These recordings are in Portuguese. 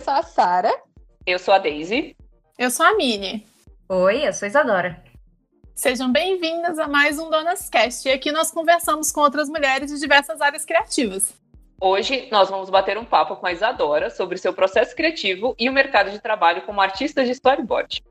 eu sou a Sara. Eu sou a Daisy. Eu sou a Mini. Oi, eu sou a Isadora. Sejam bem-vindas a mais um Donas Cast. E aqui nós conversamos com outras mulheres de diversas áreas criativas. Hoje nós vamos bater um papo com a Isadora sobre seu processo criativo e o mercado de trabalho como artista de storyboard.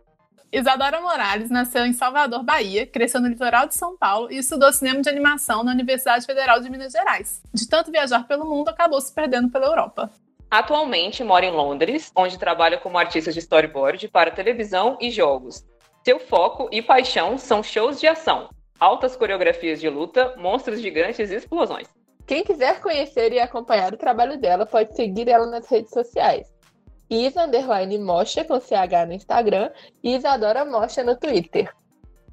Isadora Morales nasceu em Salvador, Bahia, cresceu no litoral de São Paulo e estudou cinema de animação na Universidade Federal de Minas Gerais. De tanto viajar pelo mundo, acabou se perdendo pela Europa. Atualmente mora em Londres, onde trabalha como artista de storyboard para televisão e jogos. Seu foco e paixão são shows de ação, altas coreografias de luta, monstros gigantes e explosões. Quem quiser conhecer e acompanhar o trabalho dela pode seguir ela nas redes sociais. Isa Underline Mocha com CH no Instagram e Isadora Mocha no Twitter.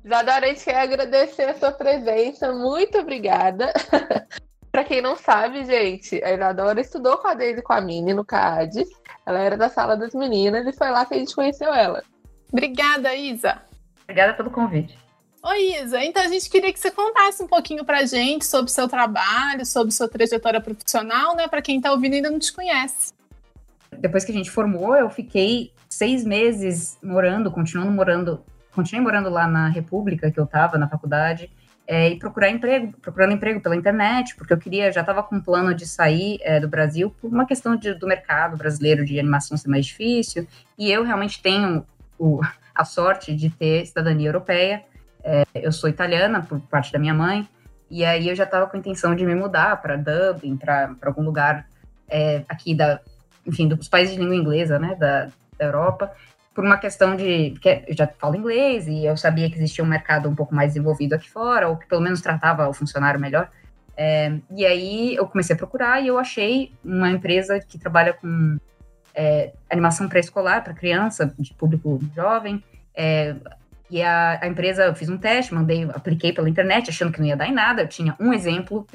Isadora, a gente quer agradecer a sua presença. Muito obrigada. Para quem não sabe, gente, a Isadora estudou com a Deise e com a Mini no CAD. Ela era da sala das meninas e foi lá que a gente conheceu ela. Obrigada, Isa. Obrigada pelo convite. Oi, Isa. Então a gente queria que você contasse um pouquinho pra gente sobre o seu trabalho, sobre sua trajetória profissional, né? Para quem tá ouvindo e ainda não te conhece. Depois que a gente formou, eu fiquei seis meses morando, continuando morando, continuei morando lá na República que eu tava na faculdade. É, e procurar emprego, procurando emprego pela internet, porque eu queria, já estava com um plano de sair é, do Brasil por uma questão de, do mercado brasileiro de animação ser mais difícil, e eu realmente tenho o, a sorte de ter cidadania europeia, é, eu sou italiana por parte da minha mãe, e aí eu já estava com a intenção de me mudar para Dublin, para algum lugar é, aqui da, enfim, dos países de língua inglesa, né, da, da Europa, por uma questão de que eu já falo inglês e eu sabia que existia um mercado um pouco mais desenvolvido aqui fora, ou que pelo menos tratava o funcionário melhor. É, e aí eu comecei a procurar e eu achei uma empresa que trabalha com é, animação pré-escolar para criança, de público jovem. É, e a, a, empresa, eu fiz um teste, mandei, apliquei pela internet, achando que não ia dar em nada. Eu tinha um exemplo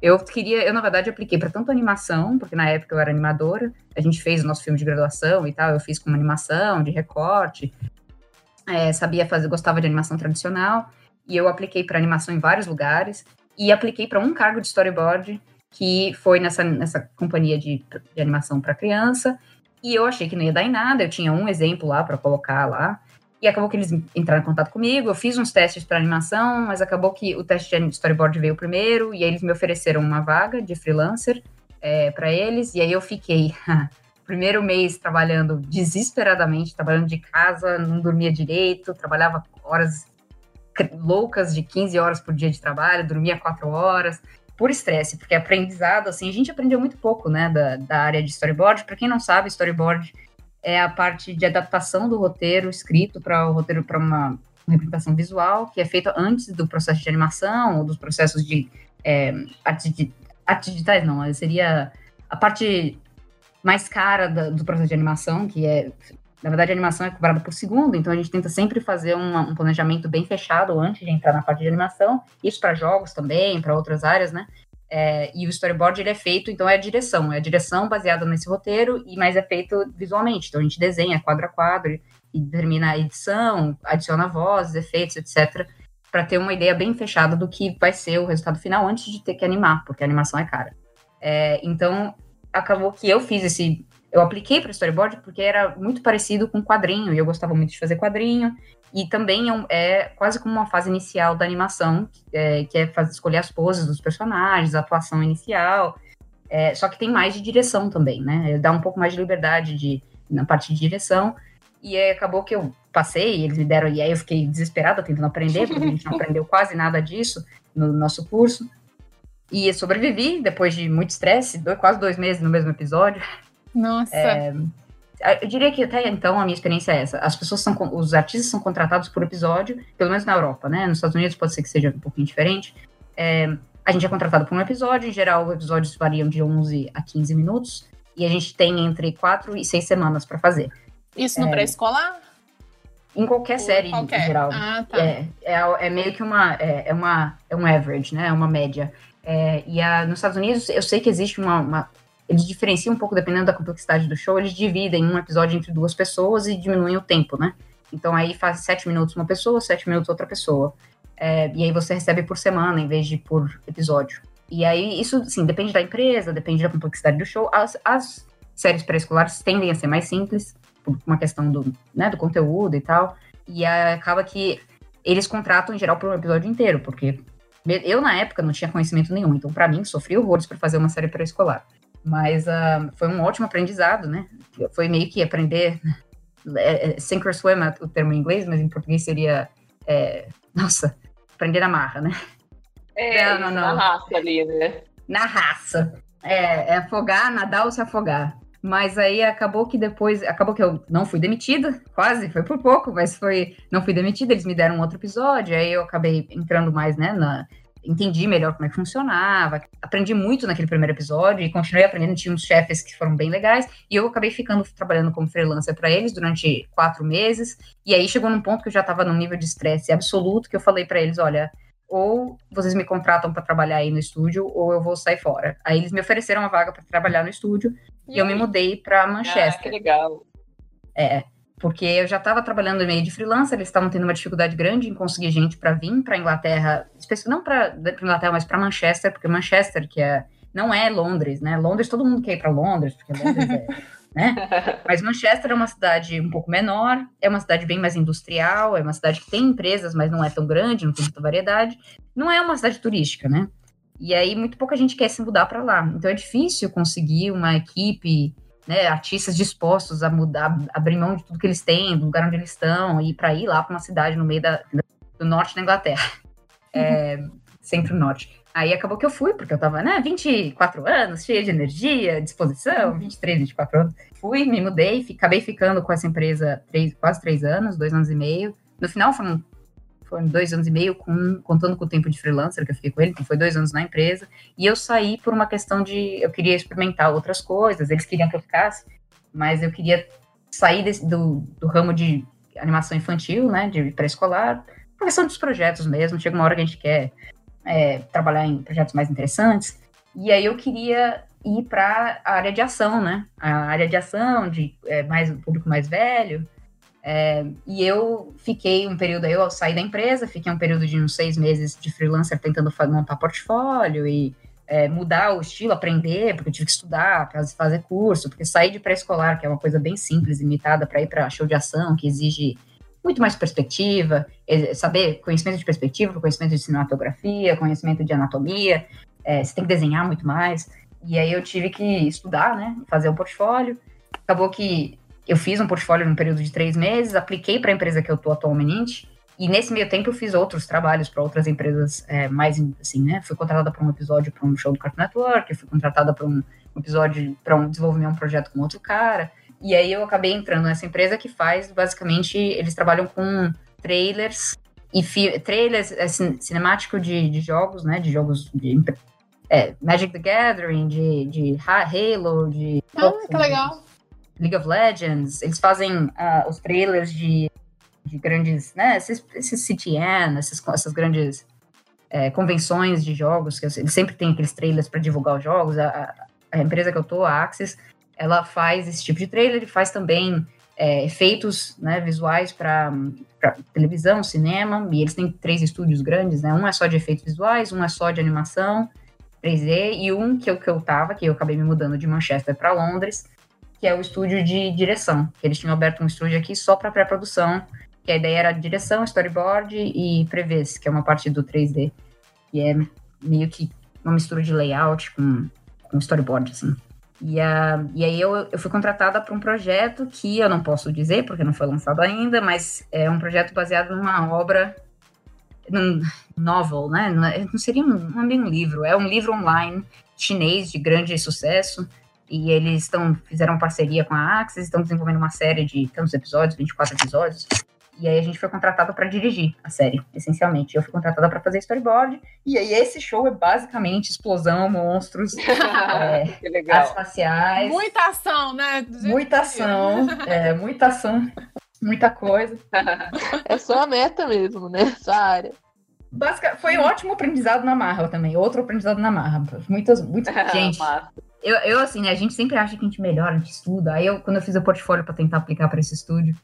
eu queria, eu na verdade apliquei para tanto animação, porque na época eu era animadora, a gente fez o nosso filme de graduação e tal, eu fiz como animação, de recorte, é, sabia fazer, gostava de animação tradicional, e eu apliquei para animação em vários lugares, e apliquei para um cargo de storyboard, que foi nessa, nessa companhia de, de animação para criança, e eu achei que não ia dar em nada, eu tinha um exemplo lá para colocar lá, e acabou que eles entraram em contato comigo. Eu fiz uns testes para animação, mas acabou que o teste de storyboard veio primeiro. E aí eles me ofereceram uma vaga de freelancer é, para eles. E aí eu fiquei primeiro mês trabalhando desesperadamente, trabalhando de casa, não dormia direito, trabalhava horas loucas de 15 horas por dia de trabalho, dormia 4 horas, por estresse, porque aprendizado, assim, a gente aprendeu muito pouco, né, da, da área de storyboard. Para quem não sabe, storyboard é a parte de adaptação do roteiro escrito para o roteiro para uma representação visual, que é feita antes do processo de animação ou dos processos de é, artes, artes digitais, não, seria a parte mais cara da, do processo de animação, que é, na verdade, a animação é cobrada por segundo, então a gente tenta sempre fazer uma, um planejamento bem fechado antes de entrar na parte de animação, isso para jogos também, para outras áreas, né? É, e o storyboard ele é feito, então é a direção, é a direção baseada nesse roteiro, e mas é feito visualmente. Então a gente desenha quadro a quadro e, determina a edição, adiciona vozes, efeitos, etc, para ter uma ideia bem fechada do que vai ser o resultado final antes de ter que animar, porque a animação é cara. É, então acabou que eu fiz esse eu apliquei para storyboard porque era muito parecido com quadrinho, e eu gostava muito de fazer quadrinho, e também é, é quase como uma fase inicial da animação, é, que é fazer, escolher as poses dos personagens, a atuação inicial, é, só que tem mais de direção também, né? Dá um pouco mais de liberdade de, na parte de direção, e acabou que eu passei, eles me deram, e aí eu fiquei desesperada tentando aprender, porque a gente não aprendeu quase nada disso no nosso curso, e sobrevivi depois de muito estresse, quase dois meses no mesmo episódio, nossa. É, eu diria que até então a minha experiência é essa. As pessoas são, os artistas são contratados por episódio, pelo menos na Europa, né? Nos Estados Unidos pode ser que seja um pouquinho diferente. É, a gente é contratado por um episódio, em geral, os episódios variam de 11 a 15 minutos, e a gente tem entre 4 e 6 semanas para fazer. Isso no é, pré-escolar? Em qualquer série, qualquer. em geral. Ah, tá. É, é, é, meio que uma, é, é, uma, é um average, né? É uma média. É, e a, nos Estados Unidos, eu sei que existe uma, uma eles diferenciam um pouco dependendo da complexidade do show, eles dividem um episódio entre duas pessoas e diminuem o tempo, né? Então aí faz sete minutos uma pessoa, sete minutos outra pessoa. É, e aí você recebe por semana em vez de por episódio. E aí isso, sim, depende da empresa, depende da complexidade do show. As, as séries pré-escolares tendem a ser mais simples, por uma questão do, né, do conteúdo e tal. E acaba que eles contratam em geral por um episódio inteiro, porque eu na época não tinha conhecimento nenhum, então para mim sofri horrores para fazer uma série pré-escolar. Mas uh, foi um ótimo aprendizado, né? Foi meio que aprender é, sink or swim, é o termo em inglês, mas em português seria, é, nossa, aprender na marra, né? É, não, não, não. na raça ali, né? Na raça. É, é afogar, nadar ou se afogar. Mas aí acabou que depois, acabou que eu não fui demitida, quase, foi por pouco, mas foi, não fui demitida, eles me deram um outro episódio, aí eu acabei entrando mais, né, na, entendi melhor como é que funcionava, aprendi muito naquele primeiro episódio e continuei aprendendo, tinha uns chefes que foram bem legais, e eu acabei ficando trabalhando como freelancer para eles durante quatro meses, e aí chegou num ponto que eu já estava num nível de estresse absoluto, que eu falei para eles, olha, ou vocês me contratam para trabalhar aí no estúdio, ou eu vou sair fora. Aí eles me ofereceram uma vaga para trabalhar no estúdio, e, e eu me mudei para Manchester. Ah, que legal. É, porque eu já estava trabalhando em meio de freelancer, eles estavam tendo uma dificuldade grande em conseguir gente para vir para Inglaterra, não para Inglaterra, mas para Manchester, porque Manchester, que é não é Londres, né? Londres, todo mundo quer ir para Londres, porque Londres é, né? Mas Manchester é uma cidade um pouco menor, é uma cidade bem mais industrial, é uma cidade que tem empresas, mas não é tão grande, não tem muita variedade. Não é uma cidade turística, né? E aí muito pouca gente quer se mudar para lá. Então é difícil conseguir uma equipe né, artistas dispostos a mudar, abrir mão de tudo que eles têm, do lugar onde eles estão, e para ir lá para uma cidade no meio da, do norte da Inglaterra, é, centro-norte. Aí acabou que eu fui, porque eu tava, né, 24 anos, cheia de energia, disposição, 23, 24 anos. Fui, me mudei, acabei ficando com essa empresa três, quase três anos, dois anos e meio. No final foram foram dois anos e meio, com, contando com o tempo de freelancer que eu fiquei com ele, então foi dois anos na empresa, e eu saí por uma questão de, eu queria experimentar outras coisas, eles queriam que eu ficasse, mas eu queria sair desse, do, do ramo de animação infantil, né, de pré-escolar, por questão dos projetos mesmo, chega uma hora que a gente quer é, trabalhar em projetos mais interessantes, e aí eu queria ir para a área de ação, né, a área de ação, de é, mais o público mais velho, é, e eu fiquei um período, eu saí da empresa, fiquei um período de uns seis meses de freelancer tentando montar portfólio e é, mudar o estilo, aprender, porque eu tive que estudar, fazer curso, porque sair de pré-escolar, que é uma coisa bem simples, limitada, para ir para show de ação, que exige muito mais perspectiva, é, saber conhecimento de perspectiva, conhecimento de cinematografia, conhecimento de anatomia, é, você tem que desenhar muito mais. E aí eu tive que estudar, né, fazer o um portfólio. Acabou que eu fiz um portfólio num período de três meses, apliquei para a empresa que eu estou atualmente, e nesse meio tempo eu fiz outros trabalhos para outras empresas é, mais, assim, né? Fui contratada para um episódio para um show do Cartoon Network, fui contratada para um episódio para um desenvolver um projeto com outro cara. E aí eu acabei entrando nessa empresa que faz, basicamente, eles trabalham com trailers e trailers é, cinemático de, de, jogos, né? De jogos de é, Magic the Gathering, de, de Halo, de. Ah, que legal. League of Legends, eles fazem uh, os trailers de, de grandes, né, esses, esses CTN, essas, essas grandes é, convenções de jogos, que eles sempre tem aqueles trailers para divulgar os jogos. A, a, empresa que eu tô, a Axis, ela faz esse tipo de trailer e faz também é, efeitos né, visuais para televisão, cinema, e eles têm três estúdios grandes, né? Um é só de efeitos visuais, um é só de animação 3D, e um que eu, que eu tava, que eu acabei me mudando de Manchester para Londres, que é o estúdio de direção. Eles tinham aberto um estúdio aqui só para pré-produção, que a ideia era direção, storyboard e prevês, que é uma parte do 3D. E é meio que uma mistura de layout com, com storyboard, assim. E, uh, e aí eu, eu fui contratada para um projeto que eu não posso dizer, porque não foi lançado ainda, mas é um projeto baseado numa obra, num novel, né? Não seria um, não é um livro, é um livro online chinês de grande sucesso, e eles estão fizeram parceria com a Axis, estão desenvolvendo uma série de tantos episódios, 24 episódios. E aí a gente foi contratado para dirigir a série, essencialmente. Eu fui contratada para fazer storyboard. E aí esse show é basicamente explosão, monstros, é, artes faciais. Muita ação, né? Muita ação, é, muita ação, muita coisa. É só a meta mesmo, né? Sua área. Basic, foi um ótimo aprendizado na Marra também. Outro aprendizado na Marra. Muitas, muita gente. Eu, eu, assim, né, a gente sempre acha que a gente melhora, a gente estuda. Aí eu, quando eu fiz o portfólio para tentar aplicar para esse estúdio,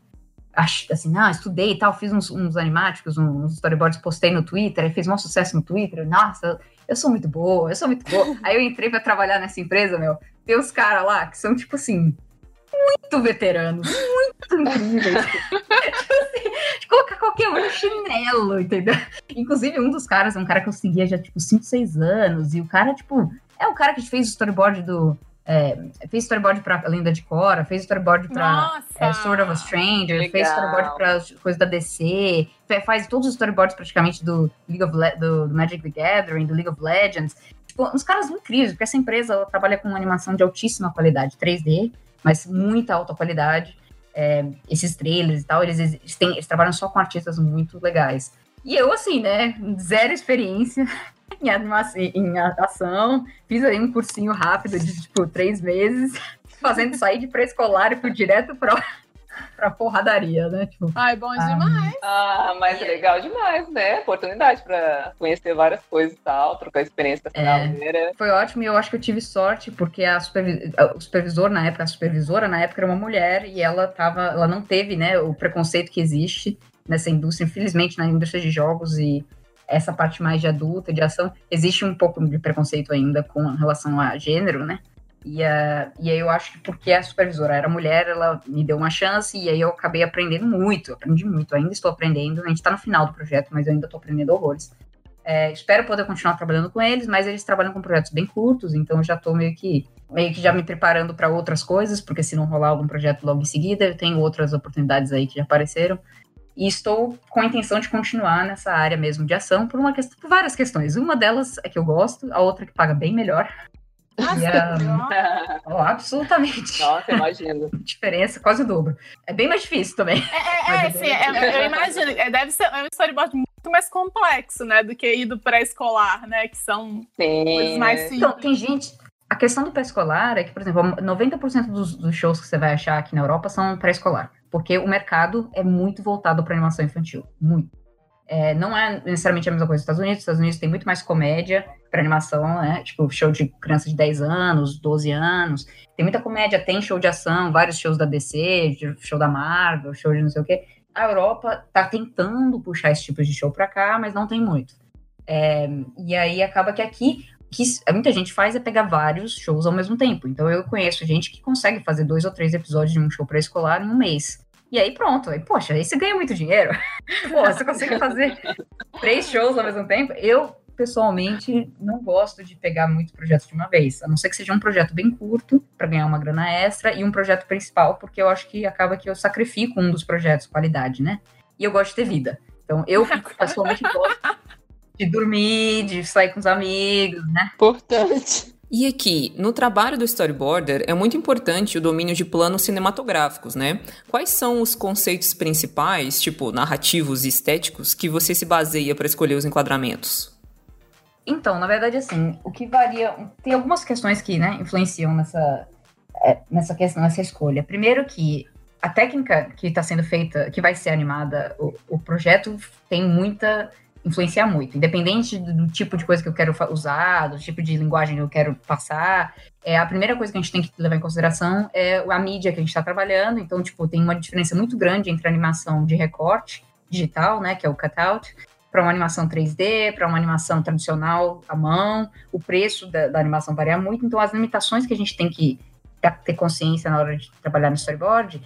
acho, assim, ah, estudei e tal, fiz uns, uns animáticos, uns storyboards, postei no Twitter, aí fez um sucesso no Twitter. Nossa, eu sou muito boa, eu sou muito boa. aí eu entrei para trabalhar nessa empresa, meu, tem os caras lá que são, tipo assim, muito veteranos, muito incríveis. tipo assim, colocar qualquer um no chinelo, entendeu? Inclusive, um dos caras é um cara que eu seguia já, tipo, 5, 6 anos, e o cara, tipo, é o cara que fez o storyboard do. É, fez storyboard pra Lenda de Cora, fez storyboard pra é, Sword of a Stranger, Legal. fez storyboard pra coisas da DC, faz todos os storyboards praticamente do League of Le do, do Magic the Gathering, do League of Legends. Tipo, uns caras incríveis, porque essa empresa ela trabalha com animação de altíssima qualidade, 3D, mas muita alta qualidade. É, esses trailers e tal, eles, eles, têm- eles trabalham só com artistas muito legais. E eu, assim, né, zero experiência em, animação, em ação, fiz aí um cursinho rápido de, tipo, três meses, fazendo sair de pré-escolar e fui direto pra, pra porradaria, né? Tipo, Ai, bom Ah. demais. Ah, mas é legal demais, né? Oportunidade pra conhecer várias coisas e tal, trocar experiência com É. foi ótimo e eu acho que eu tive sorte, porque a supervi- o supervisor na época, a supervisora na época era uma mulher e ela tava, ela não teve, né, o preconceito que existe nessa indústria, infelizmente na indústria de jogos e essa parte mais de adulta, de ação, existe um pouco de preconceito ainda com relação a gênero, né? E, a, e aí eu acho que porque a supervisora era mulher, ela me deu uma chance e aí eu acabei aprendendo muito, aprendi muito, ainda estou aprendendo, a gente está no final do projeto, mas eu ainda estou aprendendo horrores. É, espero poder continuar trabalhando com eles, mas eles trabalham com projetos bem curtos, então eu já estou meio que meio que já me preparando para outras coisas, porque se não rolar algum projeto logo em seguida, eu tenho outras oportunidades aí que já apareceram. E estou com a intenção de continuar nessa área mesmo de ação por uma questão, por várias questões. Uma delas é que eu gosto, a outra que paga bem melhor. E a, ó, absolutamente. Nossa, imagino. Diferença quase o dobro. É bem mais difícil também. É, é, Mas sim, é, eu imagino. é, Deve ser é um storyboard muito mais complexo, né? Do que ir do pré-escolar, né? Que são coisas mais simples. Então, tem gente. A questão do pré-escolar é que, por exemplo, 90% dos, dos shows que você vai achar aqui na Europa são pré-escolar. Porque o mercado é muito voltado para animação infantil. Muito. É, não é necessariamente a mesma coisa nos Estados Unidos. Os Estados Unidos tem muito mais comédia para animação, né? Tipo, show de criança de 10 anos, 12 anos. Tem muita comédia, tem show de ação, vários shows da DC, show da Marvel, show de não sei o quê. A Europa tá tentando puxar esse tipo de show para cá, mas não tem muito. É, e aí acaba que aqui que muita gente faz é pegar vários shows ao mesmo tempo. Então eu conheço gente que consegue fazer dois ou três episódios de um show pré-escolar em um mês. E aí pronto, aí, poxa, aí você ganha muito dinheiro. Pô, você consegue fazer três shows ao mesmo tempo. Eu, pessoalmente, não gosto de pegar muitos projetos de uma vez. A não ser que seja um projeto bem curto, para ganhar uma grana extra, e um projeto principal, porque eu acho que acaba que eu sacrifico um dos projetos, qualidade, né? E eu gosto de ter vida. Então eu, pessoalmente, gosto de dormir, de sair com os amigos, né? Importante. E aqui, no trabalho do storyboarder, é muito importante o domínio de planos cinematográficos, né? Quais são os conceitos principais, tipo narrativos e estéticos, que você se baseia para escolher os enquadramentos? Então, na verdade, assim, o que varia. Tem algumas questões que, né, influenciam nessa, é, nessa questão, nessa escolha. Primeiro que a técnica que está sendo feita, que vai ser animada, o, o projeto tem muita. Influenciar muito. Independente do, tipo de coisa que eu quero usar, do tipo de linguagem que eu quero passar. É, a primeira coisa que a gente tem que levar em consideração é a mídia que a gente está trabalhando. Então, tipo, tem uma diferença muito grande entre animação de recorte digital, né, que é o cutout, para uma animação 3D, para uma animação tradicional à mão, o preço da, da animação varia muito, então as limitações que a gente tem que ter consciência na hora de trabalhar no storyboard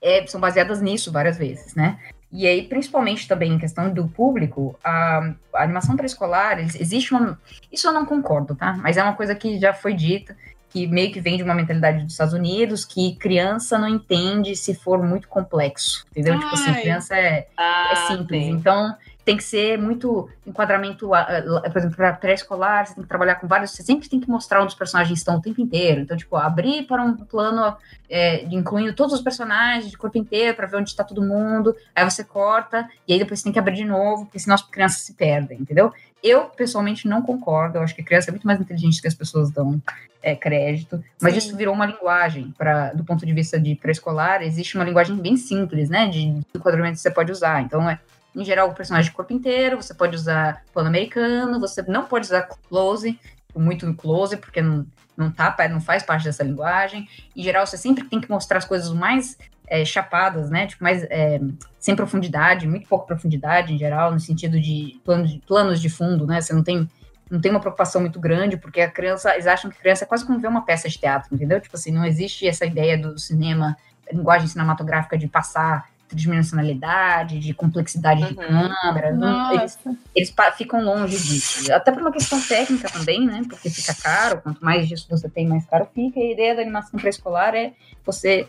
é, são baseadas nisso várias vezes, né? E aí, principalmente também em questão do público, a, a animação pré-escolar, ex- existe uma. Isso eu não concordo, tá? Mas é uma coisa que já foi dita, que meio que vem de uma mentalidade dos Estados Unidos, que criança não entende se for muito complexo, entendeu? Tipo assim, Ai. criança é, Ah, é simples. sim. Então, tem que ser muito enquadramento, ah, ah, por exemplo, para pré-escolar, você tem que trabalhar com vários. Você sempre tem que mostrar onde os personagens estão o tempo inteiro. Então, tipo, abrir para um plano é, incluindo todos os personagens de corpo inteiro para ver onde está todo mundo. Aí você corta, e aí depois você tem que abrir de novo, porque senão as crianças se perdem, entendeu? Eu, pessoalmente, não concordo. Eu acho que criança é muito mais inteligente do que as pessoas dão é, crédito. Mas Sim. isso virou uma linguagem, pra, do ponto de vista de pré-escolar, existe uma linguagem bem simples, né? De enquadramento que você pode usar. Então, é, em geral, o personagem de corpo inteiro, você pode usar plano americano, você não pode usar close, muito close, porque não, não, tá, não faz parte dessa linguagem. Em geral, você sempre tem que mostrar as coisas mais é, chapadas, né? Tipo, mais é, sem profundidade, muito pouca profundidade em geral, no sentido de planos de, planos de fundo, né? Você não tem não tem uma preocupação muito grande, porque a criança, eles acham que criança é quase como ver uma peça de teatro, entendeu? Tipo assim, não existe essa ideia do cinema, linguagem cinematográfica de passar tridimensionalidade, de complexidade de Uhum. câmera. Não, eles, eles ficam longe disso. Até por uma questão técnica também, né? Porque fica caro, quanto mais disso você tem, mais caro fica. E a ideia da animação pré-escolar é você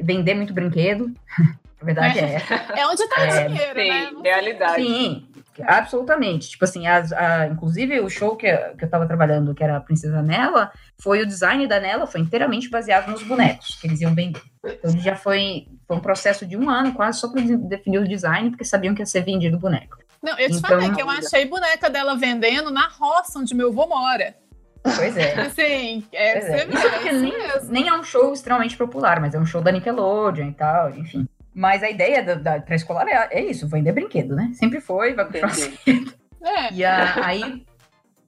vender muito brinquedo. A verdade é essa. É onde tá É, o dinheiro, né? Sim, realidade. Sim, absolutamente. Tipo assim, as, a- inclusive o show que, que eu tava trabalhando, que era a Princesa Nela, foi o design da Nela, foi inteiramente baseado nos bonecos que eles iam vender. Então ele já foi, foi um processo de um ano quase só para definir o design, porque sabiam que ia ser vendido o boneco. Não, eu te Então- falei que eu achei boneca dela vendendo na roça onde meu avô mora. Pois é. Assim, é, Pois é. Isso porque é nem, nem é um show extremamente popular, mas é um show da Nickelodeon e tal, enfim. Mas a ideia da, da pré-escolar é, é isso, vender brinquedo, né? Sempre foi, vai continuar Entendi. É. E a- aí,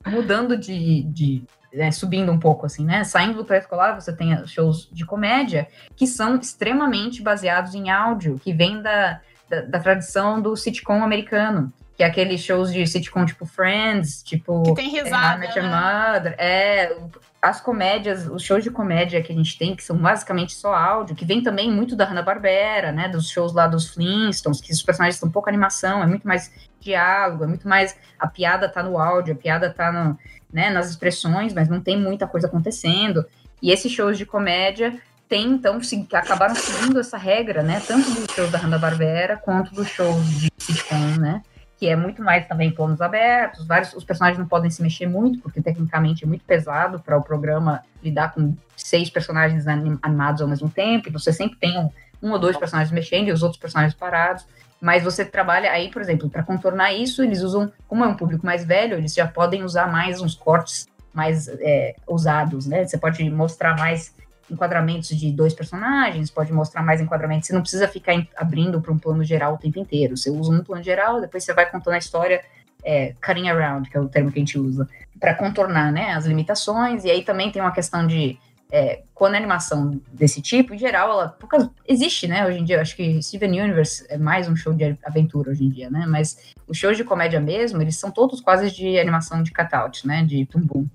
mudando de. de né, subindo um pouco, assim, né? Saindo do pré-escolar, você tem os shows de comédia que são extremamente baseados em áudio, que vem da, da, da tradição do sitcom americano. Que é aqueles shows de sitcom tipo Friends, tipo. Que tem é, risada. Your né? Mother. É, as comédias, os shows de comédia que a gente tem, que são basicamente só áudio, que vem também muito da Hanna-Barbera, né? Dos shows lá dos Flintstones, que os personagens são pouco animação, é muito mais diálogo, é muito mais. A piada tá no áudio, a piada tá no, né, nas expressões, mas não tem muita coisa acontecendo. E esses shows de comédia tem, então, se- acabaram seguindo essa regra, né? Tanto dos shows da Hanna-Barbera quanto dos shows de sitcom, né? Que é muito mais também planos abertos, vários os personagens não podem se mexer muito, porque tecnicamente é muito pesado para o programa lidar com seis personagens anim- animados ao mesmo tempo, então você sempre tem um, um ou dois personagens mexendo e os outros personagens parados, mas você trabalha aí, por exemplo, para contornar isso, eles usam, como é um público mais velho, eles já podem usar mais uns cortes mais é, ousados, né? Você pode mostrar mais enquadramentos de dois personagens, pode mostrar mais enquadramentos. Você não precisa ficar abrindo para um plano geral o tempo inteiro. Você usa um plano geral, depois você vai contando a história, é, cutting around, que é o termo que a gente usa, para contornar né, as limitações. E aí também tem uma questão de. é, quando a animação desse tipo, em geral, ela poucas, existe, né? Hoje em dia, eu acho que Steven Universe é mais um show de aventura hoje em dia, né? Mas os shows de comédia mesmo, eles são todos quase de animação de cutout, né? De tumbum.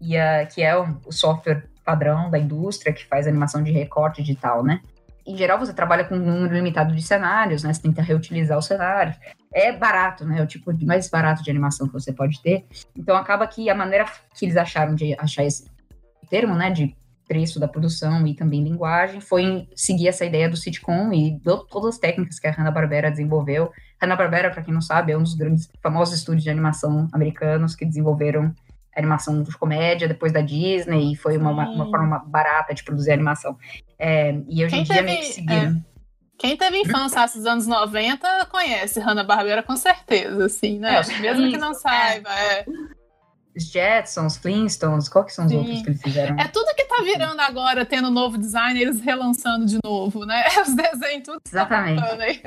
E a, que é o software padrão da indústria que faz animação de recorte digital, né? Em geral, você trabalha com um número limitado de cenários, né? Você tenta reutilizar os cenários. É barato, né? É o tipo mais barato de animação que você pode ter. Então, acaba que a maneira que eles acharam de achar esse termo, né? De preço da produção e também linguagem, foi seguir essa ideia do sitcom e do, todas as técnicas que a Hanna-Barbera desenvolveu. Hanna-Barbera, para quem não sabe, é um dos grandes, famosos estúdios de animação americanos que desenvolveram animação de comédia depois da Disney e foi uma, uma, uma forma barata de produzir animação. É, e hoje em dia teve- meio que seguiram. Quem teve infância nos anos 90 conhece Hanna-Barbera com certeza, assim, né? É, Mesmo que não Flintstones, saiba. É. Os Jetsons, Flintstones, qual que são os Sim. outros que eles fizeram? é tudo que tá virando agora, tendo novo design, eles relançando de novo, né? Os desenhos, tudo tá Exatamente. aí.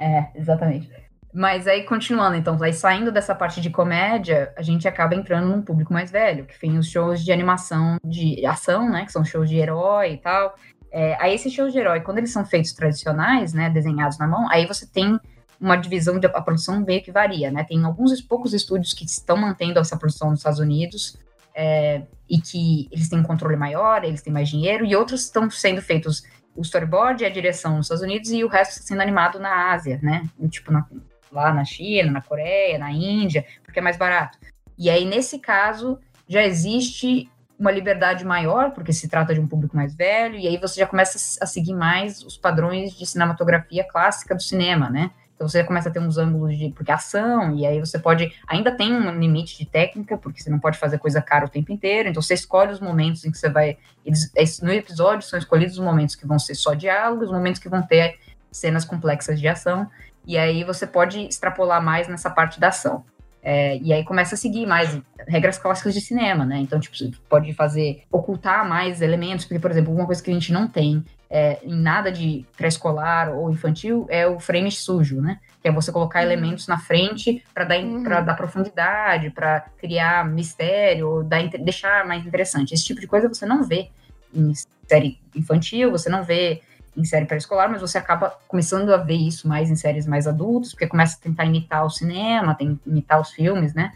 É, exatamente. Mas aí, continuando, então, aí saindo dessa parte de comédia, a gente acaba entrando num público mais velho, que tem os shows de animação de ação, né? Que são shows de herói e tal. É, aí esses shows de herói, quando eles são feitos tradicionais, né? Desenhados na mão, aí você tem uma divisão de a produção meio que varia, né? Tem alguns poucos estúdios que estão mantendo essa produção nos Estados Unidos é, e que eles têm um controle maior, eles têm mais dinheiro, e outros estão sendo feitos o storyboard e a direção nos Estados Unidos e o resto está sendo animado na Ásia, né? Tipo, na- lá na China, na Coreia, na Índia, porque é mais barato. E aí, nesse caso, já existe uma liberdade maior, porque se trata de um público mais velho, e aí você já começa a seguir mais os padrões de cinematografia clássica do cinema, né? Então você começa a ter uns ângulos de. Porque é ação, e aí você pode. Ainda tem um limite de técnica, porque você não pode fazer coisa cara o tempo inteiro, então você escolhe os momentos em que você vai. Eles, es- no episódio são escolhidos os momentos que vão ser só diálogos, os momentos que vão ter cenas complexas de ação, e aí você pode extrapolar mais nessa parte da ação. É, e aí começa a seguir mais regras clássicas de cinema, né? Então, tipo, você pode fazer, ocultar mais elementos, porque, por exemplo, uma coisa que a gente não tem é, em nada de pré-escolar ou infantil é o frame sujo, né? Que é você colocar elementos na frente para dar, Uhum. dar profundidade, para criar mistério, dar, deixar mais interessante. Esse tipo de coisa você não vê em série infantil, você não vê em série pré-escolar, mas você acaba começando a ver isso mais em séries mais adultas, porque começa a tentar imitar o cinema, tem imitar os filmes, né?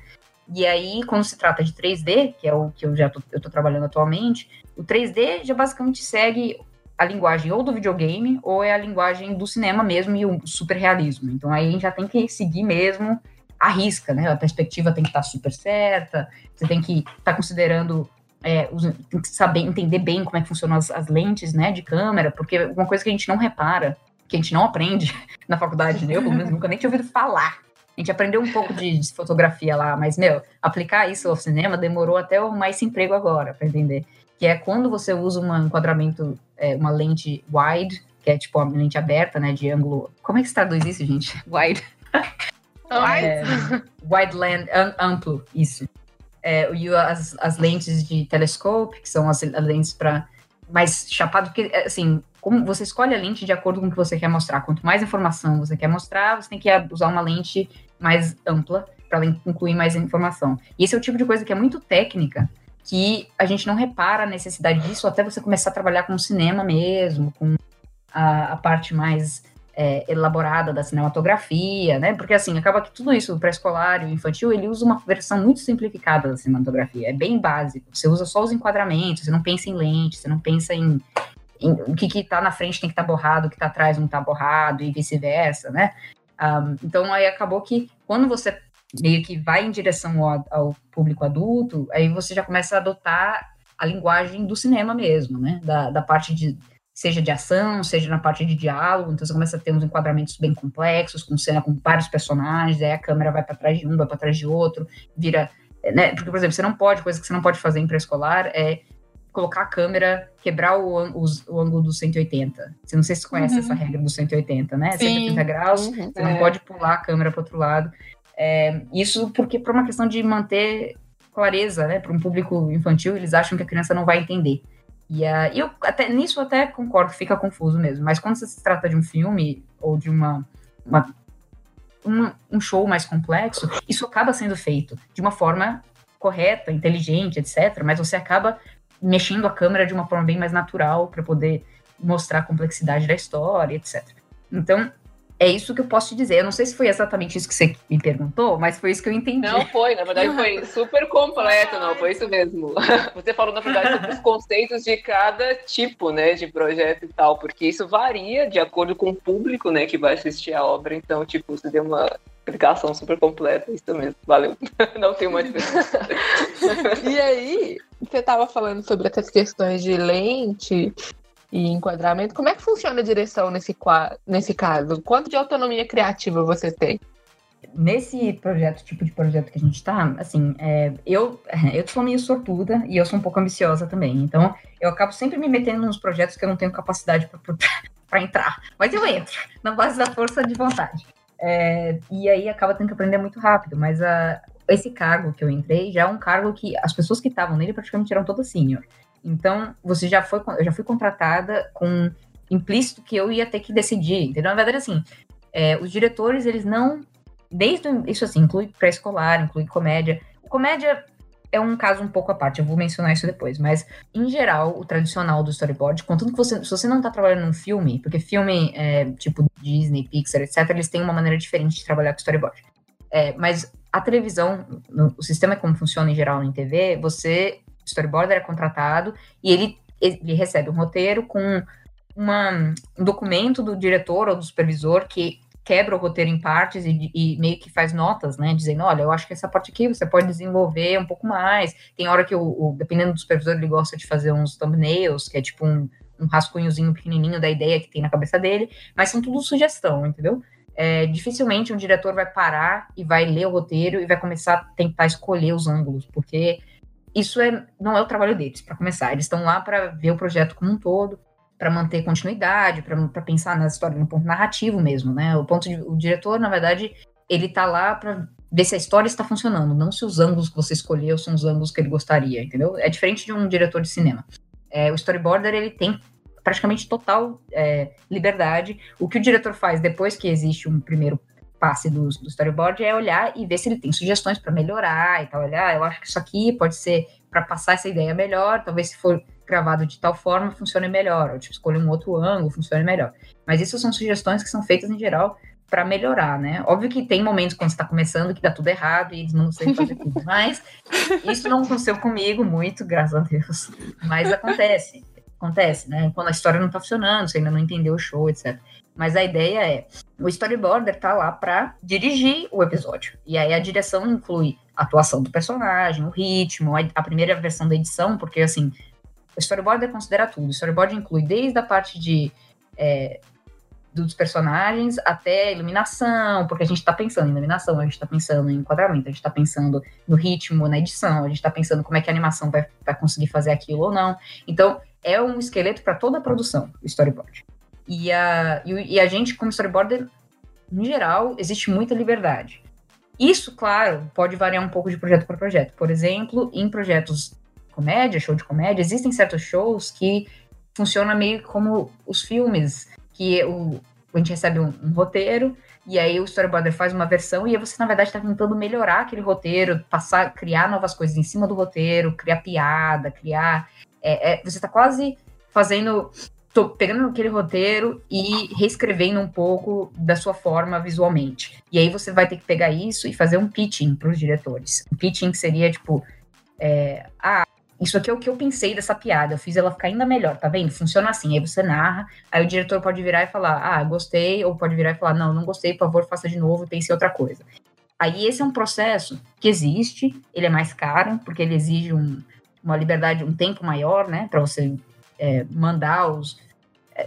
E aí, quando se trata de 3D, que é o que eu já tô, eu tô trabalhando atualmente, o 3D já basicamente segue a linguagem ou do videogame ou é a linguagem do cinema mesmo e o super realismo. Então aí a gente já tem que seguir mesmo a risca, né? A perspectiva tem que estar tá super certa, você tem que estar tá considerando, é, tem que saber entender bem como é que funcionam as, as, lentes, né, de câmera, porque uma coisa que a gente não repara, que a gente não aprende na faculdade, né? Eu pelo menos nunca nem tinha ouvido falar. A gente aprendeu um pouco de, de fotografia lá, mas, meu, aplicar isso ao cinema demorou até eu arrumar esse emprego agora, para entender que é quando você usa um enquadramento, é, uma lente wide, que é tipo uma lente aberta, né, de ângulo. Como é que se traduz isso, gente? Wide. Wide? É, wide land, amplo, isso. É, e as, as lentes de telescope, que são as, as lentes para mais chapado, porque, assim, como você escolhe a lente de acordo com o que você quer mostrar. Quanto mais informação você quer mostrar, você tem que usar uma lente mais ampla para incluir mais informação. E esse é o tipo de coisa que é muito técnica, que a gente não repara a necessidade disso até você começar a trabalhar com cinema mesmo, com a, a parte mais é, elaborada da cinematografia, né? Porque assim, acaba que tudo isso, o pré-escolar e o infantil, ele usa uma versão muito simplificada da cinematografia, é bem básico. Você usa só os enquadramentos, você não pensa em lente, você não pensa em, em o que, que tá na frente tem que estar tá borrado, o que tá atrás não tá borrado e vice-versa, né? Um, então aí acabou que quando você meio que vai em direção ao, ao, público adulto, aí você já começa a adotar a linguagem do cinema mesmo, né? Da, da parte de seja de ação, seja na parte de diálogo, então você começa a ter uns enquadramentos bem complexos, com cena com vários personagens, aí a câmera vai para trás de um, vai para trás de outro, vira, né? Porque por exemplo, você não pode, coisa que você não pode fazer em pré-escolar é colocar a câmera, quebrar o, o, o ângulo do 180. Você não sei se você conhece uhum. essa regra do 180, né? Sim. 180 graus, uhum. você é. não pode pular a câmera para outro lado. É, isso porque por uma questão de manter clareza, né, para um público infantil, eles acham que a criança não vai entender. E uh, eu até nisso até concordo, fica confuso mesmo. Mas quando se trata de um filme ou de uma, uma um, um show mais complexo, isso acaba sendo feito de uma forma correta, inteligente, etc. Mas você acaba mexendo a câmera de uma forma bem mais natural para poder mostrar a complexidade da história, etc. Então, é isso que eu posso te dizer. Eu não sei se foi exatamente isso que você me perguntou, mas foi isso que eu entendi. Não foi, na verdade foi super completo, não, foi isso mesmo. Você falou, na verdade, sobre os conceitos de cada tipo, né, de projeto e tal, porque isso varia de acordo com o público, né, que vai assistir a obra. Então, tipo, você deu uma explicação super completa, isso mesmo. Valeu. Não tem mais E aí, você estava falando sobre essas questões de lente e enquadramento. Como é que funciona a direção nesse, nesse caso? Quanto de autonomia criativa você tem? Nesse projeto, tipo de projeto que a gente tá, assim, é, eu, eu sou meio sortuda e eu sou um pouco ambiciosa também. Então, eu acabo sempre me metendo nos projetos que eu não tenho capacidade para entrar. Mas eu entro, na base da força de vontade. É, e aí acaba tendo que aprender muito rápido. Mas a, esse cargo que eu entrei já é um cargo que as pessoas que estavam nele praticamente eram todas senior. Então, você já foi, eu já fui contratada com implícito que eu ia ter que decidir, entendeu? Na verdade, assim, é, os diretores, eles não, desde, isso assim, inclui pré-escolar, inclui comédia. Comédia é um caso um pouco à parte, eu vou mencionar isso depois, mas, em geral, o tradicional do storyboard, contanto que você, se você não tá trabalhando num filme, porque filme, é, tipo Disney, Pixar, etc., eles têm uma maneira diferente de trabalhar com storyboard. É, mas a televisão, no, o sistema como funciona em geral em TV, você storyboarder é contratado e ele, ele recebe um roteiro com uma, um documento do diretor ou do supervisor que quebra o roteiro em partes e, e, meio que faz notas, né? Dizendo, olha, eu acho que essa parte aqui você pode desenvolver um pouco mais. Tem hora que, o, o dependendo do supervisor, ele gosta de fazer uns thumbnails, que é tipo um, um rascunhozinho pequenininho da ideia que tem na cabeça dele, mas são tudo sugestão, entendeu? É, dificilmente um diretor vai parar e vai ler o roteiro e vai começar a tentar escolher os ângulos, porque isso é, não é o trabalho deles, para começar. Eles estão lá para ver o projeto como um todo, para manter continuidade, para pensar na história no ponto narrativo mesmo, né? O ponto de, o diretor, na verdade, ele tá lá para ver se a história está funcionando, não se os ângulos que você escolheu são os ângulos que ele gostaria, entendeu? É diferente de um diretor de cinema. É, o storyboarder ele tem praticamente total é, liberdade. O que o diretor faz depois que existe um primeiro passe do, do storyboard é olhar e ver se ele tem sugestões para melhorar e tal. Olhar, ah, eu acho que isso aqui pode ser para passar essa ideia melhor, talvez se for gravado de tal forma funcione melhor, ou tipo, escolher um outro ângulo funcione melhor. Mas isso são sugestões que são feitas em geral para melhorar, né? Óbvio que tem momentos quando você tá começando que dá tudo errado e eles não sabem fazer tudo, mas isso não aconteceu comigo muito, graças a Deus. Mas acontece, acontece, né? Quando a história não tá funcionando, você ainda não entendeu o show, etc. Mas a ideia é, o storyboarder tá lá para dirigir o episódio. E aí a direção inclui a atuação do personagem, o ritmo, a primeira versão da edição, porque assim, o storyboarder considera tudo. O storyboard inclui desde a parte de é, dos personagens até iluminação, porque a gente está pensando em iluminação, a gente está pensando em enquadramento, a gente está pensando no ritmo, na edição, a gente está pensando como é que a animação vai, vai conseguir fazer aquilo ou não. Então, é um esqueleto para toda a produção, o storyboard. E a, e, e a gente, como storyboarder, em geral, existe muita liberdade. Isso, claro, pode variar um pouco de projeto para projeto. Por exemplo, em projetos comédia, show de comédia, existem certos shows que funcionam meio como os filmes que o, a gente recebe um, um, roteiro e aí o storyboarder faz uma versão e aí você, na verdade, está tentando melhorar aquele roteiro, passar, criar novas coisas em cima do roteiro, criar piada, criar. É, é, você está quase fazendo. Tô pegando aquele roteiro e reescrevendo um pouco da sua forma visualmente. E aí você vai ter que pegar isso e fazer um pitching para os diretores. Um pitching seria tipo. É, ah, isso aqui é o que eu pensei dessa piada, eu fiz ela ficar ainda melhor, tá vendo? Funciona assim, aí você narra, aí o diretor pode virar e falar, ah, gostei, ou pode virar e falar, não, não gostei, por favor, faça de novo e pense em outra coisa. Aí esse é um processo que existe, ele é mais caro, porque ele exige um, uma liberdade, um tempo maior, né, para você é, mandar os,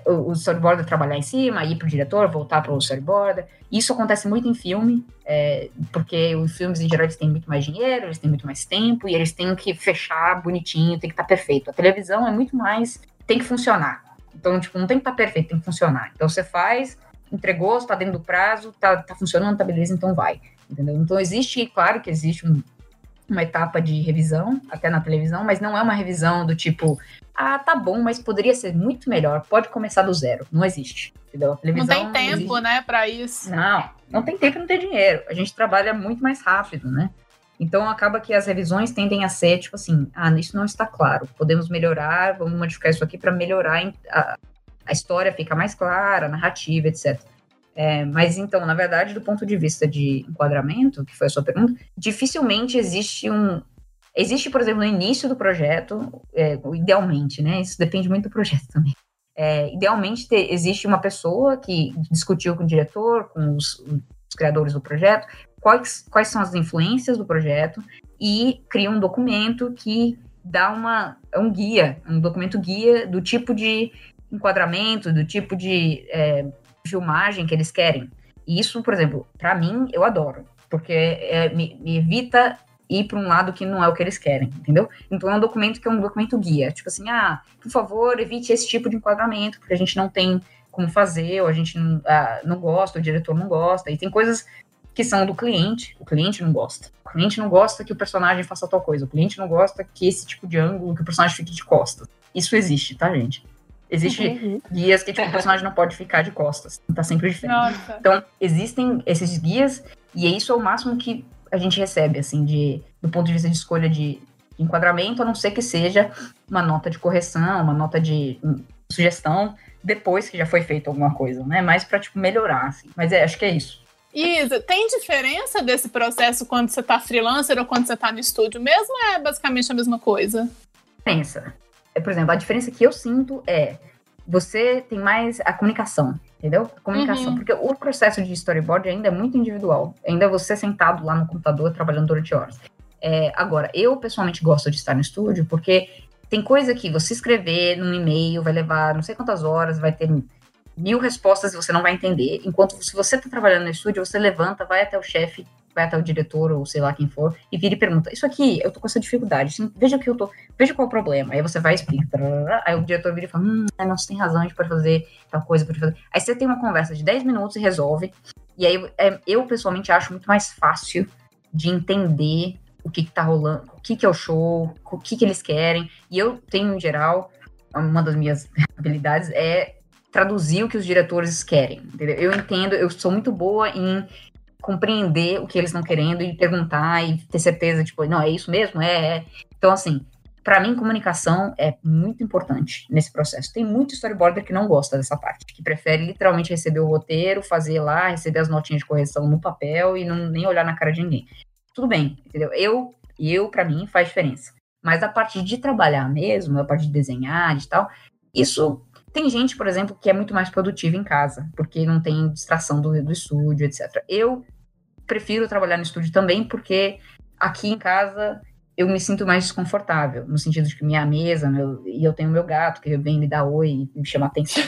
o storyboarder trabalhar em cima, ir para o diretor, voltar para o storyboarder. Isso acontece muito em filme, é, porque os filmes em geral eles têm muito mais dinheiro, eles têm muito mais tempo e eles têm que fechar bonitinho, tem que estar tá perfeito. A televisão é muito mais, tem que funcionar. Então, tipo, não tem que estar tá perfeito, tem que funcionar. Então você faz, entregou, está dentro do prazo, tá, tá funcionando, tá beleza, então vai. Entendeu? Então existe, claro que existe um, uma etapa de revisão, até na televisão, mas não é uma revisão do tipo, ah, tá bom, mas poderia ser muito melhor, pode começar do zero. Não existe. Entendeu? A televisão não tem tempo, não né, para isso. Não, não tem tempo e não tem dinheiro. A gente trabalha muito mais rápido, né? Então acaba que as revisões tendem a ser tipo assim, ah, isso não está claro, podemos melhorar, vamos modificar isso aqui para melhorar a, a história, fica mais clara, a narrativa, etc. É, mas então, na verdade, do ponto de vista de enquadramento, que foi a sua pergunta, dificilmente existe um, Existe, por exemplo, no início do projeto, é, idealmente, né? Isso depende muito do projeto também. É, idealmente, te, existe uma pessoa que discutiu com o diretor, com os, os criadores do projeto, quais, quais são as influências do projeto e cria um documento que dá uma um guia, um documento guia do tipo de enquadramento, do tipo de é, filmagem que eles querem. E isso, por exemplo, para mim, eu adoro, porque é, me, me, evita ir para um lado que não é o que eles querem, entendeu? Então é um documento que é um documento guia, tipo assim, ah, por favor, evite esse tipo de enquadramento, porque a gente não tem como fazer, ou a gente não, ah, não gosta, o diretor não gosta, e tem coisas que são do cliente, o cliente não gosta. O cliente não gosta que o personagem faça tal coisa, o cliente não gosta que esse tipo de ângulo, que o personagem fique de costas. Isso existe, tá, gente? Existe uhum. guias que tipo, o personagem não pode ficar de costas, tá sempre diferente. Então, existem esses guias, e é isso é o máximo que a gente recebe, assim, de, do ponto de vista de escolha de, enquadramento, a não ser que seja uma nota de correção, uma nota de um, sugestão, depois que já foi feita alguma coisa, né? Mais para tipo, melhorar, assim. Mas é, acho que é isso. Isa, tem diferença desse processo quando você tá freelancer ou quando você tá no estúdio mesmo? Ou é basicamente a mesma coisa? Pensa. É, por exemplo, a diferença que eu sinto é você tem mais a comunicação, entendeu? A comunicação. Uhum. Porque o processo de storyboard ainda é muito individual. Ainda é você sentado lá no computador trabalhando durante horas. É, agora, eu pessoalmente gosto de estar no estúdio porque tem coisa que você escrever num e-mail vai levar não sei quantas horas, vai ter mil respostas e você não vai entender. Enquanto se você está trabalhando no estúdio, você levanta, vai até o chefe vai até o diretor ou sei lá quem for e vira e pergunta: Isso aqui, eu tô com essa dificuldade, assim, veja o que eu tô, veja qual é o problema. Aí você vai e explica. Aí o diretor vira e fala: Hum, não, você tem razão, a gente pode fazer tal coisa, pode fazer. Aí você tem uma conversa de 10 minutos e resolve. E aí é, eu pessoalmente acho muito mais fácil de entender o que, que tá rolando, o que, que é o show, o que, que eles querem. E eu tenho, em geral, uma das minhas habilidades é traduzir o que os diretores querem. Entendeu? Eu entendo, eu sou muito boa em compreender o que eles estão querendo e perguntar e ter certeza, tipo, não, é isso mesmo? É, é. Então, assim, para mim, comunicação é muito importante nesse processo. Tem muito storyboarder que não gosta dessa parte, que prefere literalmente receber o roteiro, fazer lá, receber as notinhas de correção no papel e não nem olhar na cara de ninguém. Tudo bem, entendeu? Eu, eu para mim faz diferença. Mas a parte de trabalhar mesmo, a parte de desenhar e tal, isso tem gente, por exemplo, que é muito mais produtiva em casa, porque não tem distração do, do estúdio, etc. Eu prefiro trabalhar no estúdio também, porque aqui em casa eu me sinto mais desconfortável, no sentido de que minha mesa, meu, e eu tenho meu gato, que vem me dar oi e me chama atenção.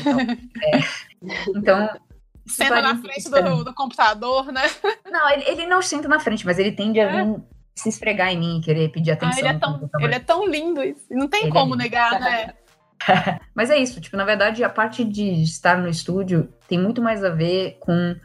Então, é, então Senta na frente do, do, computador, né? Não, ele, ele não senta na frente, mas ele tende a é. vir se esfregar em mim, querer pedir atenção. Ah, ele, é tão, ele é tão lindo isso. Não tem ele é como é negar, né? mas é isso, tipo, na verdade, a parte de estar no estúdio tem muito mais a ver com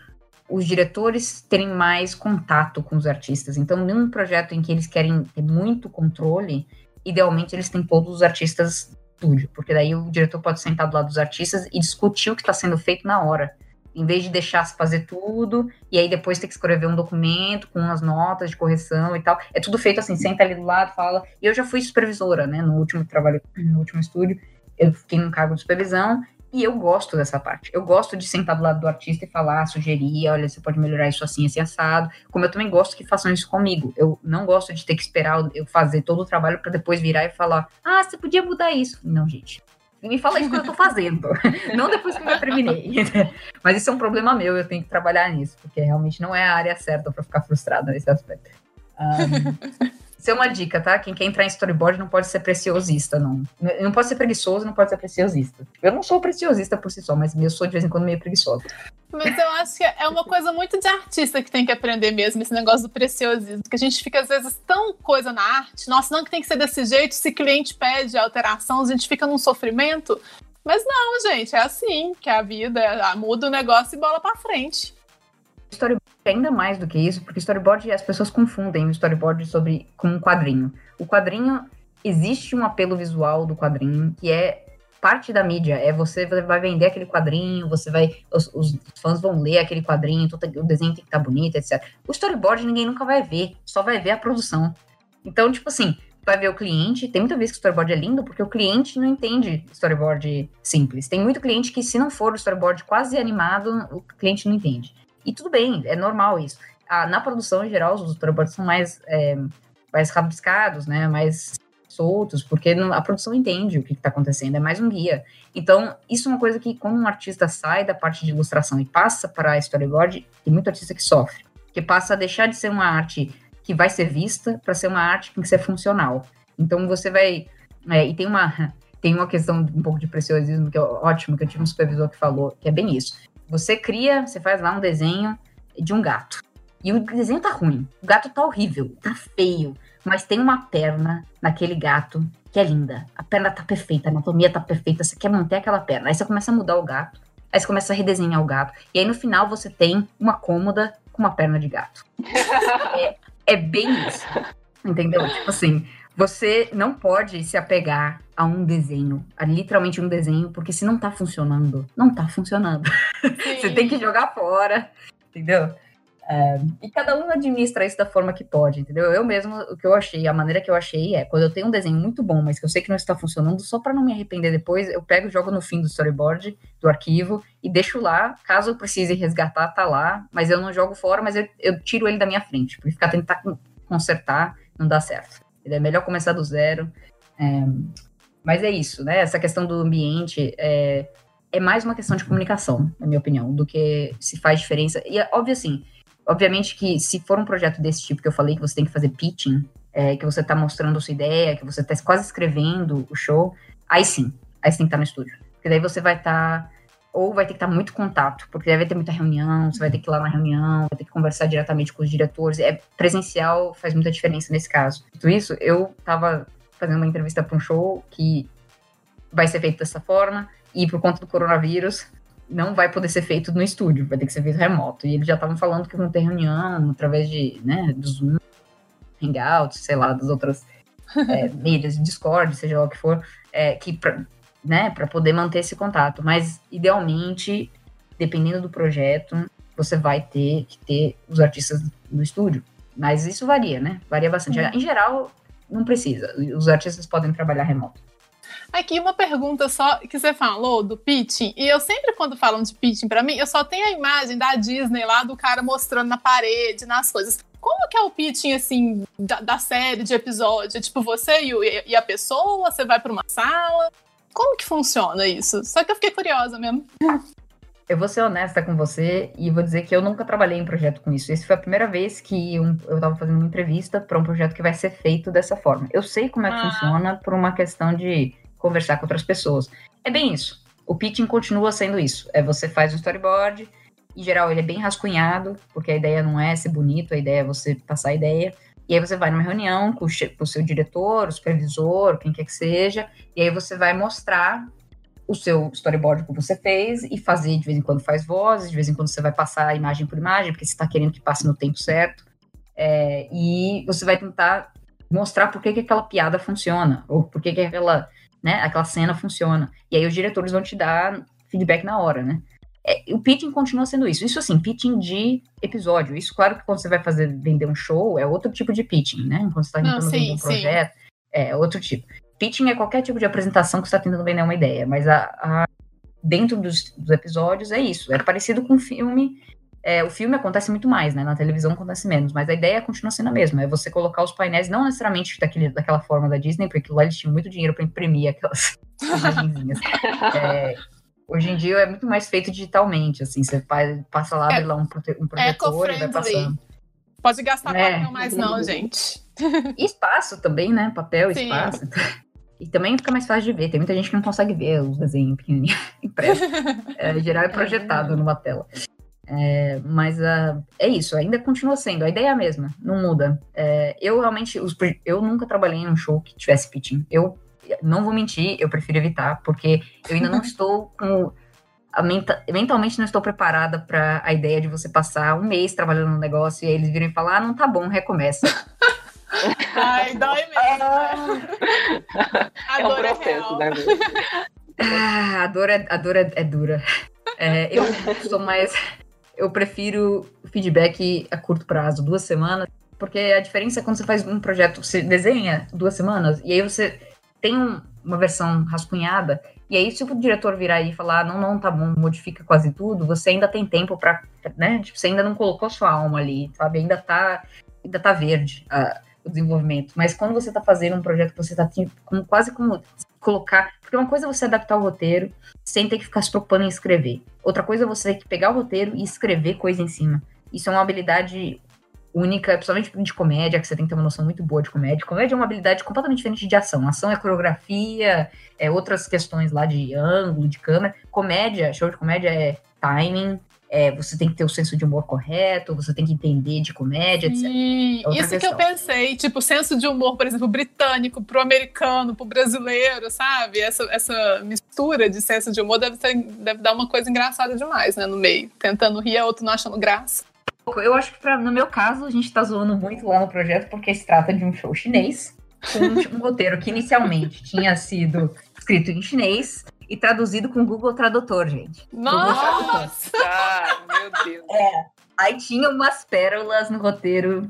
os diretores terem mais contato com os artistas. Então, num projeto em que eles querem ter muito controle, idealmente eles têm todos os artistas no estúdio, porque daí o diretor pode sentar do lado dos artistas e discutir o que está sendo feito na hora. Em vez de deixar se fazer tudo, e aí depois ter que escrever um documento com as notas de correção e tal. É tudo feito assim, senta ali do lado, fala. E eu já fui supervisora, né, no último trabalho, no último estúdio. Eu fiquei no cargo de supervisão e eu gosto dessa parte. Eu gosto de sentar do lado do artista e falar, sugerir, olha, você pode melhorar isso assim, assim, assado. Como eu também gosto que façam isso comigo. Eu não gosto de ter que esperar eu fazer todo o trabalho para depois virar e falar, ah, você podia mudar isso. Não, gente. Me fala isso quando eu tô fazendo, não depois que eu já terminei. Mas isso é um problema meu, eu tenho que trabalhar nisso, porque realmente não é a área certa para ficar frustrada nesse aspecto. Um, Isso é uma dica, tá? Quem quer entrar em storyboard não pode ser preciosista, não. Não pode ser preguiçoso, não pode ser preciosista. Eu não sou preciosista por si só, mas eu sou de vez em quando meio preguiçosa. Mas eu acho que é uma coisa muito de artista que tem que aprender mesmo, esse negócio do preciosismo. Que a gente fica, às vezes, tão coisa na arte. Nossa, não que tem que ser desse jeito. Se cliente pede alteração, a gente fica num sofrimento. Mas não, gente, é assim que a vida muda o negócio e bola pra frente. Storyboard é ainda mais do que isso, porque storyboard as pessoas confundem o storyboard sobre com um quadrinho. O quadrinho existe um apelo visual do quadrinho que é parte da mídia. É você vai vender aquele quadrinho, você vai os, os fãs vão ler aquele quadrinho, o desenho tem que estar tá bonito, etc. O storyboard ninguém nunca vai ver, só vai ver a produção. Então, tipo assim, vai ver o cliente. Tem muita vez que o storyboard é lindo porque o cliente não entende storyboard simples. Tem muito cliente que, se não for o storyboard quase animado, o cliente não entende. E tudo bem, é normal isso. Ah, na produção, em geral, os storyboards são mais, é, mais rabiscados, né? Mais soltos, porque a produção entende o que está acontecendo, é mais um guia. Então, isso é uma coisa que, quando um artista sai da parte de ilustração e passa para a storyboard, tem muito artista que sofre, que passa a deixar de ser uma arte que vai ser vista para ser uma arte que tem que ser funcional. Então, você vai. É, e tem uma, tem uma questão um pouco de preciosismo que é ótimo, que eu tive um supervisor que falou, que é bem isso. Você cria, você faz lá um desenho de um gato. E o desenho tá ruim. O gato tá horrível, tá feio. Mas tem uma perna naquele gato que é linda. A perna tá perfeita, a anatomia tá perfeita. Você quer manter aquela perna. Aí você começa a mudar o gato. Aí você começa a redesenhar o gato. E aí no final você tem uma cômoda com uma perna de gato. é, é bem isso. Entendeu? Tipo assim, você não pode se apegar a um desenho, a literalmente um desenho, porque se não tá funcionando, não tá funcionando. você tem que jogar fora, entendeu? É, e cada um administra isso da forma que pode, entendeu? Eu mesmo, o que eu achei, a maneira que eu achei é, quando eu tenho um desenho muito bom, mas que eu sei que não está funcionando, só para não me arrepender depois, eu pego e jogo no fim do storyboard, do arquivo, e deixo lá, caso eu precise resgatar, tá lá, mas eu não jogo fora, mas eu, eu tiro ele da minha frente, porque ficar tentar consertar não dá certo. É melhor começar do zero. É, mas é isso, né? Essa questão do ambiente é, é mais uma questão de comunicação, na minha opinião, do que se faz diferença. E é óbvio assim, obviamente que se for um projeto desse tipo que eu falei, que você tem que fazer pitching, é, que você está mostrando sua ideia, que você está quase escrevendo o show, aí sim, aí você tem que estar tá no estúdio. Porque daí você vai estar. Tá, ou vai ter que estar muito contato, porque deve ter muita reunião, você vai ter que ir lá na reunião, vai ter que conversar diretamente com os diretores. É presencial, faz muita diferença nesse caso. Tudo isso, eu estava fazendo uma entrevista para um show que vai ser feito dessa forma, e por conta do coronavírus, não vai poder ser feito no estúdio, vai ter que ser feito remoto. E eles já estavam falando que vão ter reunião através de, né, do Zoom, Hangouts, sei lá, das outras é, mídias, Discord, seja lá o que for, é, que pra, né, para poder manter esse contato. Mas, idealmente, dependendo do projeto, você vai ter que ter os artistas no estúdio. Mas isso varia, né? Varia bastante. Uhum. Em geral, não precisa. Os artistas podem trabalhar remoto. Aqui uma pergunta só que você falou do pitching, e eu sempre quando falam de pitching para mim, eu só tenho a imagem da Disney lá do cara mostrando na parede, nas coisas. Como que é o pitching, assim, da, da série, de episódio? Tipo, você e, e a pessoa, você vai para uma sala? Como que funciona isso? Só que eu fiquei curiosa mesmo. Eu vou ser honesta com você e vou dizer que eu nunca trabalhei em projeto com isso. Essa foi a primeira vez que um, eu estava fazendo uma entrevista para um projeto que vai ser feito dessa forma. Eu sei como é que ah. funciona por uma questão de conversar com outras pessoas. É bem isso. O pitching continua sendo isso. É você faz um storyboard, em geral ele é bem rascunhado, porque a ideia não é ser bonito, a ideia é você passar a ideia. E aí você vai numa reunião com o, com o seu diretor, o supervisor, quem quer que seja, e aí você vai mostrar o seu storyboard que você fez e fazer de vez em quando faz vozes, de vez em quando você vai passar imagem por imagem, porque você está querendo que passe no tempo certo. É, e você vai tentar mostrar por que, que aquela piada funciona, ou por que, que aquela né? Aquela cena funciona. E aí os diretores vão te dar feedback na hora, né? É, o pitching continua sendo isso. Isso assim, pitching de episódio. Isso, claro que quando você vai fazer vender um show, é outro tipo de pitching, né? Quando você está tentando vender um projeto, sim. é outro tipo. Pitching é qualquer tipo de apresentação que você está tentando vender uma ideia, mas a, a dentro dos, dos, episódios é isso. É parecido com filme é, o filme acontece muito mais, né? Na televisão acontece menos, mas a ideia continua sendo a mesma. É você colocar os painéis, não necessariamente daquele, daquela forma da Disney, porque lá eles tinham muito dinheiro para imprimir aquelas imagenzinhas. é, hoje em dia é muito mais feito digitalmente, assim, você passa lá, é, abre lá um, prote um projetor e vai passando. Pode gastar é, papel mais não, gente. E espaço também, né? Papel, Sim. espaço. E também fica mais fácil de ver. Tem muita gente que não consegue ver os desenhos pequenininhos impressos. É, geral é projetado numa tela. É, mas uh, é isso, ainda continua sendo, a ideia é a mesma, não muda. É, eu realmente, os, eu nunca trabalhei em um show que tivesse pitching. Eu não vou mentir, eu prefiro evitar, porque eu ainda não estou com. Menta, mentalmente não estou preparada para a ideia de você passar um mês trabalhando no negócio e aí eles virem falar, ah, não tá bom, recomeça. Ai, dói mesmo. a é um é processo, é né? Ah, a dor é, a dor é, é dura. É, eu sou mais eu prefiro feedback a curto prazo, duas semanas, porque a diferença é quando você faz um projeto, você desenha duas semanas, e aí você tem um, uma versão rascunhada, e aí se o diretor virar e falar, não, não, tá bom, modifica quase tudo, você ainda tem tempo para, né, tipo, você ainda não colocou sua alma ali, sabe, ainda tá, ainda tá verde o desenvolvimento, mas quando você tá fazendo um projeto que você tá como, quase como colocar. Porque uma coisa é você adaptar o roteiro sem ter que ficar se preocupando em escrever. Outra coisa é você ter que pegar o roteiro e escrever coisa em cima. Isso é uma habilidade única, principalmente de comédia, que você tem que ter uma noção muito boa de comédia. Comédia é uma habilidade completamente diferente de ação. Ação é coreografia, é outras questões lá de ângulo, de câmera. Comédia, show de comédia é timing, é, você tem que ter o senso de humor correto, você tem que entender de comédia, etc. É isso questão. que eu pensei, tipo, senso de humor, por exemplo, britânico pro americano, pro brasileiro, sabe? Essa, essa mistura de senso de humor deve, ter, deve dar uma coisa engraçada demais, né, no meio. Tentando rir, outro não achando graça. Eu acho que pra, no meu caso, a gente tá zoando muito lá no projeto, porque se trata de um show chinês, com um, um roteiro que inicialmente tinha sido escrito em chinês, e traduzido com Google Tradutor, gente. Nossa! Ah, meu Deus. É. Aí tinha umas pérolas no roteiro.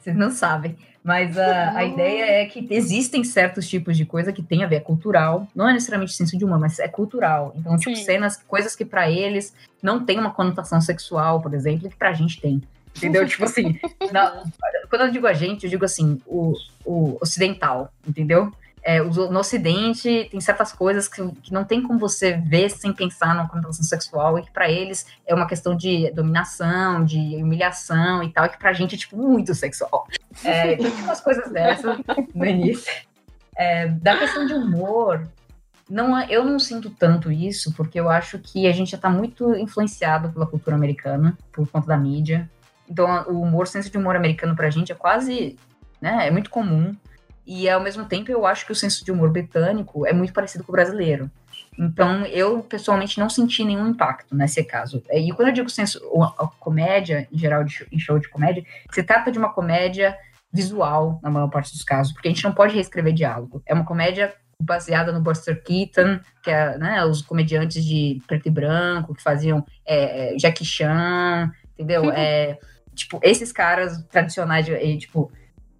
Vocês não sabem. Mas a, a ideia é que existem certos tipos de coisa que tem a ver, é cultural. Não é necessariamente senso de humor, mas é cultural. Então, tipo, Sim. cenas, coisas que para eles não tem uma conotação sexual, por exemplo, que pra gente tem. Entendeu? tipo assim, na, quando eu digo a gente, eu digo assim, o, o ocidental, entendeu? É, no Ocidente tem certas coisas que, que, não tem como você ver sem pensar numa conotação sexual e que para eles é uma questão de dominação, de humilhação e tal, e que pra gente é tipo muito sexual. É, tem umas coisas dessas no início. É, da questão de humor, não, eu não sinto tanto isso, porque eu acho que a gente já está muito influenciado pela cultura americana, por conta da mídia. Então, o humor, o senso de humor americano pra gente é quase, né, é muito comum. E ao mesmo tempo eu acho que o senso de humor britânico é muito parecido com o brasileiro. Então eu pessoalmente não senti nenhum impacto nesse caso. E quando eu digo senso, comédia, em geral, em show de comédia, se trata de uma comédia visual, na maior parte dos casos, porque a gente não pode reescrever diálogo. É uma comédia baseada no Buster Keaton, que é né, os comediantes de preto e branco que faziam é, é Jackie Chan, entendeu? É, tipo, esses caras tradicionais, de, tipo,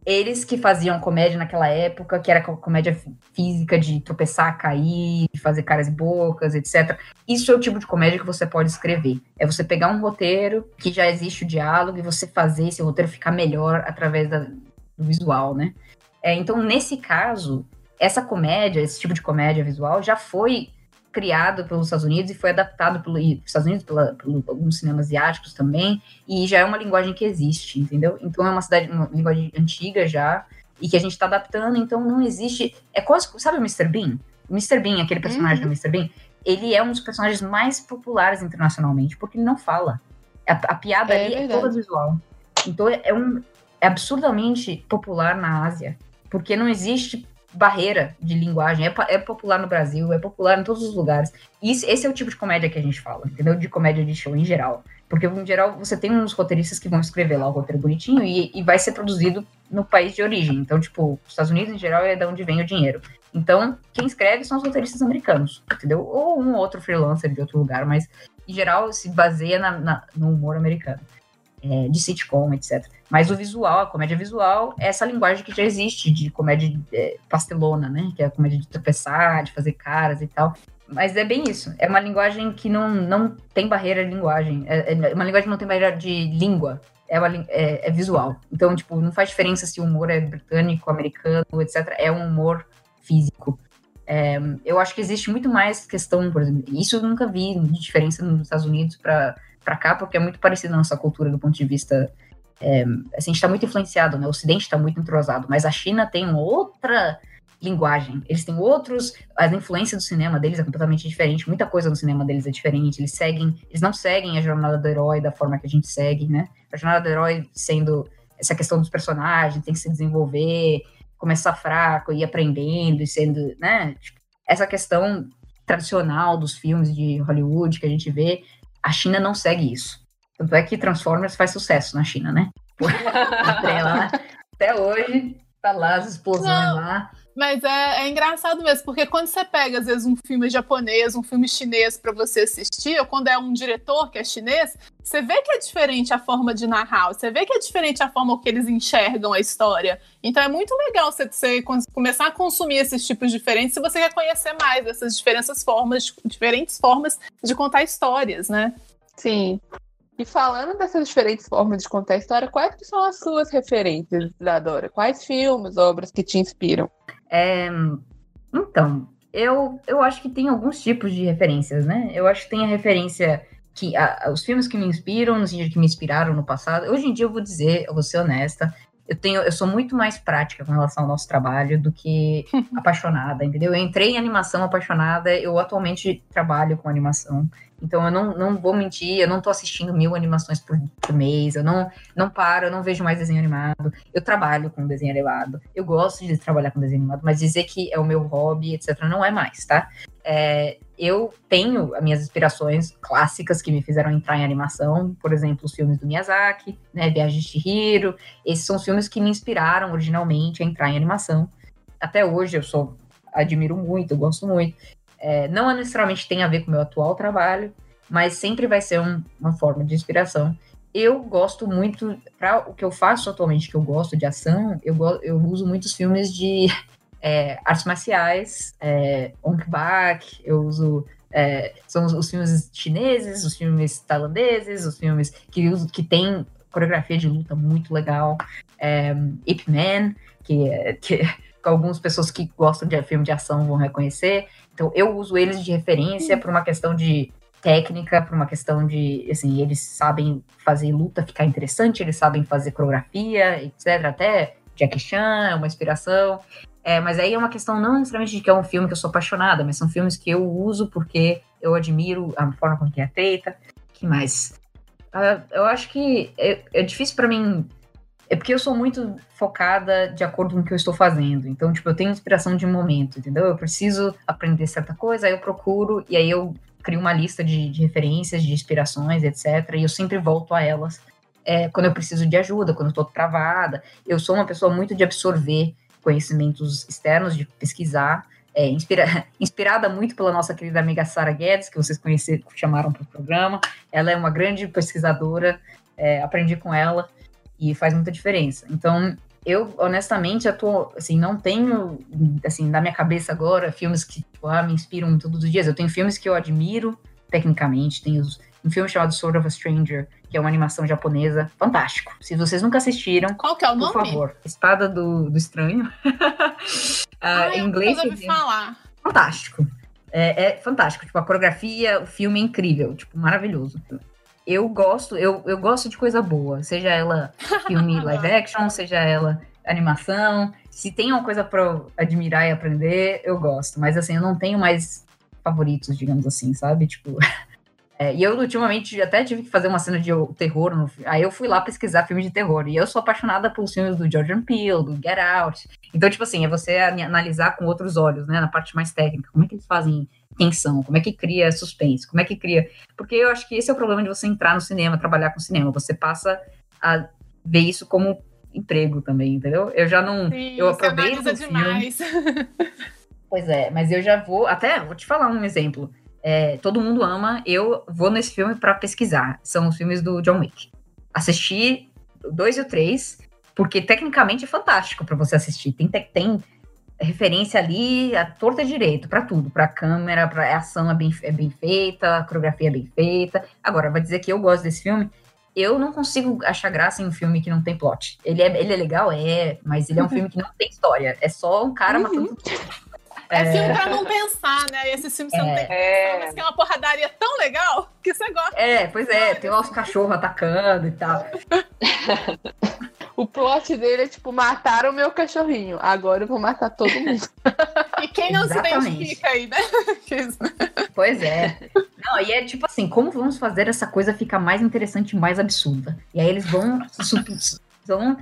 eles que faziam comédia naquela época, que era comédia física de tropeçar, cair, de fazer caras e bocas, etc. Isso é o tipo de comédia que você pode escrever. É você pegar um roteiro que já existe o diálogo e você fazer esse roteiro ficar melhor através da, do visual, né? É, então, nesse caso, essa comédia, esse tipo de comédia visual, já foi criado pelos Estados Unidos e foi adaptado pelos Estados Unidos, pela, por alguns cinemas asiáticos também, e já é uma linguagem que existe, entendeu? Então é uma cidade, uma linguagem antiga já, e que a gente está adaptando, então não existe. É quase. Sabe o Mr. Bean? O Mr. Bean, aquele personagem uhum. do Mr. Bean, ele é um dos personagens mais populares internacionalmente, porque ele não fala. A, a piada é ali verdade. é toda visual. Então é, um, é absurdamente popular na Ásia, porque não existe barreira de linguagem. É, é, popular no Brasil, é popular em todos os lugares. E esse é o tipo de comédia que a gente fala, entendeu? De comédia de show em geral. Porque, em geral, você tem uns roteiristas que vão escrever lá o roteiro bonitinho e, e vai ser produzido no país de origem. Então, tipo, os Estados Unidos, em geral, é de onde vem o dinheiro. Então, quem escreve são os roteiristas americanos, entendeu? Ou um outro freelancer de outro lugar, mas, em geral, se baseia na, na, no humor americano é, de sitcom, etc. Mas o visual, a comédia visual, é essa linguagem que já existe de comédia é, pastelona, né? Que é a comédia de tropeçar, de fazer caras e tal. Mas é bem isso. É uma linguagem que não, não tem barreira de linguagem. É, é uma linguagem que não tem barreira de língua. É, uma, é, é, visual. Então, tipo, não faz diferença se o humor é britânico, americano, etc. É um humor físico. É, eu acho que existe muito mais questão, por exemplo, isso eu nunca vi de diferença nos Estados Unidos para para cá, porque é muito parecido a nossa cultura do ponto de vista. É, assim, a gente está muito influenciado, né? O Ocidente está muito entrosado, mas a China tem outra linguagem. Eles têm outros. A influência do cinema deles é completamente diferente. Muita coisa no cinema deles é diferente. Eles seguem. Eles não seguem a jornada do herói da forma que a gente segue, né? A jornada do herói sendo essa questão dos personagens, tem que se desenvolver, começar fraco, ir aprendendo e sendo, né? Tipo, essa questão tradicional dos filmes de Hollywood que a gente vê, a China não segue isso. Tanto é que Transformers faz sucesso na China, né? lá, até hoje, tá lá as explosões não, lá. Mas é, é, engraçado mesmo, porque quando você pega, às vezes, um filme japonês, um filme chinês para você assistir, ou quando é um diretor que é chinês, você vê que é diferente a forma de narrar, você vê que é diferente a forma que eles enxergam a história. Então é muito legal você, você começar a consumir esses tipos diferentes se você quer conhecer mais essas diferentes formas, diferentes formas de contar histórias, né? Sim. E falando dessas diferentes formas de contar a história, quais que são as suas referências, Isadora? Quais filmes, obras que te inspiram? É, então, eu, eu acho que tem alguns tipos de referências, né? Eu acho que tem a referência que a, os filmes que me inspiram, no sentido que me inspiraram no passado. Hoje em dia eu vou dizer, eu vou ser honesta, eu tenho, eu sou muito mais prática com relação ao nosso trabalho do que apaixonada, entendeu? Eu entrei em animação apaixonada, eu atualmente trabalho com animação. Então eu não, não vou mentir, eu não tô assistindo mil animações por, por, mês, eu não, não paro, eu não vejo mais desenho animado. Eu trabalho com desenho animado, eu gosto de trabalhar com desenho animado, mas dizer que é o meu hobby, etc., não é mais, tá? É, eu tenho as minhas inspirações clássicas que me fizeram entrar em animação, por exemplo, os filmes do Miyazaki, né, Viagem de Chihiro, esses são filmes que me inspiraram originalmente a entrar em animação. Até hoje eu sou admiro muito, gosto muito. É, não necessariamente tem a ver com o meu atual trabalho, mas sempre vai ser um, uma forma de inspiração. Eu gosto muito, para o que eu faço atualmente, que eu gosto de ação, eu, eu uso muitos filmes de é, artes marciais, é, Ong Bak, eu uso. É, são os, os, filmes chineses, os filmes tailandeses, os filmes que, que tem coreografia de luta muito legal. É, Ip Man, que, que algumas pessoas que gostam de filme de ação vão reconhecer. Então, eu uso eles de referência por uma questão de técnica, por uma questão de, assim, eles sabem fazer luta ficar interessante, eles sabem fazer coreografia, etc. Até Jackie Chan é uma inspiração. É, mas aí é uma questão não necessariamente de que é um filme que eu sou apaixonada, mas são filmes que eu uso porque eu admiro a forma como que é feita. que mais? Uh, eu acho que é, é difícil para mim é porque eu sou muito focada de acordo com o que eu estou fazendo. Então, tipo, eu tenho inspiração de momento, entendeu? Eu preciso aprender certa coisa, aí eu procuro, e aí eu crio uma lista de, de referências, de inspirações, etc. E eu sempre volto a elas é, quando eu preciso de ajuda, quando eu estou travada. Eu sou uma pessoa muito de absorver conhecimentos externos, de pesquisar. É, inspira, inspirada muito pela nossa querida amiga Sara Guedes, que vocês conheceram, chamaram para o programa. Ela é uma grande pesquisadora, é, aprendi com ela e faz muita diferença. Então, eu honestamente eu tô, assim, não tenho, assim, na minha cabeça agora, filmes que tipo, ah, me inspiram todos os dias. Eu tenho filmes que eu admiro tecnicamente, tem os, um filme chamado Sword of a Stranger, que é uma animação japonesa, fantástico. Se vocês nunca assistiram, Qual que é o por nome? favor, Espada do, do Estranho. Ah, Ah, em eu inglês, ouvi falar. fantástico. É, é fantástico. Tipo, a coreografia, o filme é incrível, tipo, maravilhoso. Eu gosto, eu, eu gosto de coisa boa, seja ela filme live action, seja ela animação. Se tem uma coisa pra eu admirar e aprender, eu gosto. Mas assim, eu não tenho mais favoritos, digamos assim, sabe? Tipo. é, e eu ultimamente até tive que fazer uma cena de terror. No, aí eu fui lá pesquisar filmes de terror. E eu sou apaixonada pelos filmes do Jordan Peele, do Get Out. Então, tipo assim, é você analisar com outros olhos, né? Na parte mais técnica. Como é que eles fazem tensão? Como é que cria suspense? Como é que cria. Porque eu acho que esse é o problema de você entrar no cinema, trabalhar com cinema. Você passa a ver isso como emprego também, entendeu? Eu já não. Sim, eu você aproveito filme. demais. Pois é, mas eu já vou. Até vou te falar um exemplo. É, todo mundo ama, eu vou nesse filme pra pesquisar. São os filmes do John Wick. Assisti o dois e o três, porque tecnicamente é fantástico pra você assistir. Tem, te- tem referência ali, a torta direito, pra tudo. Pra câmera, pra a ação é bem, é bem feita, a coreografia é bem feita. Agora, vai dizer que eu gosto desse filme. Eu não consigo achar graça em um filme que não tem plot. Ele é, ele é legal, é, mas ele é um filme que não tem história. É só um cara matando É filme pra não pensar, né? E esses filmes você não tem que pensar, É. mas que é uma porradaria tão legal que você gosta. É, pois é, tem lá os cachorros atacando e tal. O plot dele é tipo, mataram o meu cachorrinho. Agora eu vou matar todo mundo. E quem não Exatamente. se identifica aí, né? Pois é. Não, e é tipo assim, como vamos fazer essa coisa ficar mais interessante e mais absurda? E aí eles vão, vão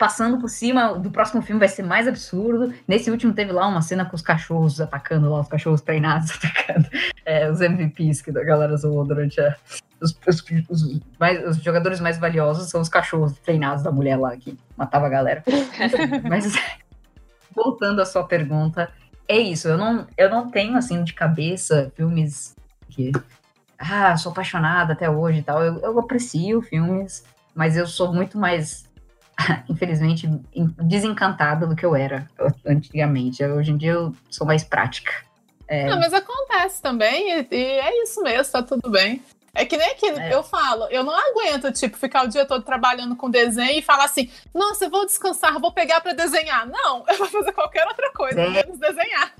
passando por cima do próximo filme vai ser mais absurdo. Nesse último teve lá uma cena com os cachorros atacando lá, os cachorros treinados atacando é, os MVPs que a galera zoou durante a. Os, os- os mais- os jogadores mais valiosos são os cachorros treinados da mulher lá que matava a galera. Mas voltando à sua pergunta, é isso. Eu não, eu não tenho assim de cabeça filmes que ah, sou apaixonada até hoje e tal. Eu, eu aprecio filmes, mas eu sou muito mais infelizmente in- desencantada do que eu era antigamente. Hoje em dia eu sou mais prática. Não, mas acontece também, e, e é isso mesmo, tá tudo bem. É que nem que É. eu falo, eu não aguento, tipo, ficar o dia todo trabalhando com desenho e falar assim, nossa, eu vou descansar, vou pegar pra desenhar. Não, eu vou fazer qualquer outra coisa, É. menos desenhar.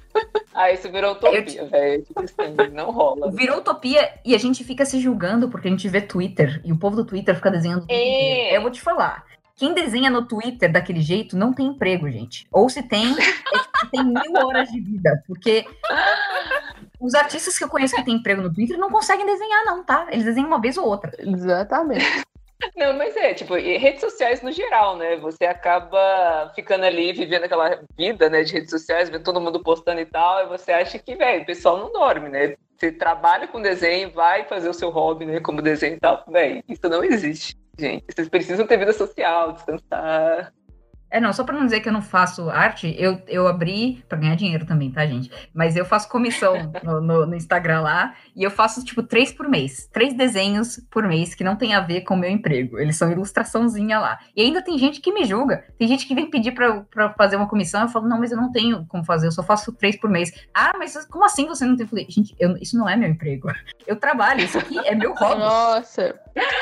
Ah, isso virou utopia, velho. Tipo assim, não rola. Virou utopia e a gente fica se julgando porque a gente vê Twitter e o povo do Twitter fica desenhando. É. Eu vou te falar. Quem desenha no Twitter daquele jeito não tem emprego, gente. Ou se tem, é tem mil horas de vida. Porque os artistas que eu conheço que têm emprego no Twitter não conseguem desenhar, não, tá? Eles desenham uma vez ou outra. Exatamente. Não, mas é, tipo, e redes sociais no geral, né? Você acaba ficando ali, vivendo aquela vida, né, de redes sociais, vendo todo mundo postando e tal, e você acha que, velho, o pessoal não dorme, né? Você trabalha com desenho, vai fazer o seu hobby, né, como desenho e tal. Velho, isso não existe, gente. Vocês precisam ter vida social, descansar. É, não, só pra não dizer que eu não faço arte, eu, eu abri pra ganhar dinheiro também, tá, gente? Mas eu faço comissão no, no- no Instagram lá e eu faço, tipo, três por mês. Três desenhos por mês que não tem a ver com o meu emprego. Eles são ilustraçãozinha lá. E ainda tem gente que me julga. Tem gente que vem pedir eu fazer uma comissão. Eu falo, não, mas eu não tenho como fazer, eu só faço três por mês. Ah, mas como assim você não tem? Eu falei, gente, eu- isso não é meu emprego. Eu trabalho, isso aqui é meu hobby. Nossa,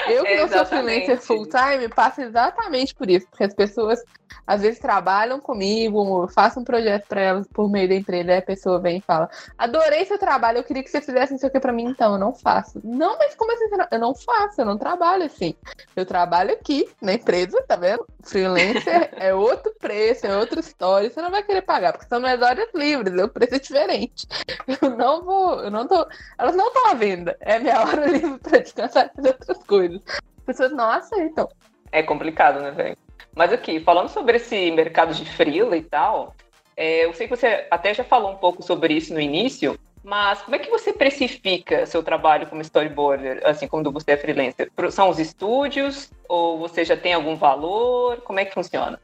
eu que não sou freelancer full time passo exatamente por isso, porque as pessoas às vezes trabalham comigo, eu faço um projeto para elas por meio da empresa, aí a pessoa vem e fala: Adorei seu trabalho, eu queria que você fizesse isso aqui para mim, então eu não faço. Não, mas como assim? Eu não faço, eu não trabalho assim. Eu trabalho aqui na empresa, tá vendo? Freelancer é outro preço, é outra história, você não vai querer pagar, porque são minhas horas livres, o preço é diferente. Eu não vou, eu não tô. Elas não estão à venda. É minha hora livre para descansar e fazer outras coisas. As pessoas não aceitam. É complicado, né, velho? Mas aqui, falando sobre esse mercado de freela e tal, é, eu sei que você até já falou um pouco sobre isso no início, mas como é que você precifica seu trabalho como storyboarder, assim, quando você é freelancer? São os estúdios? Ou você já tem algum valor? Como é que funciona?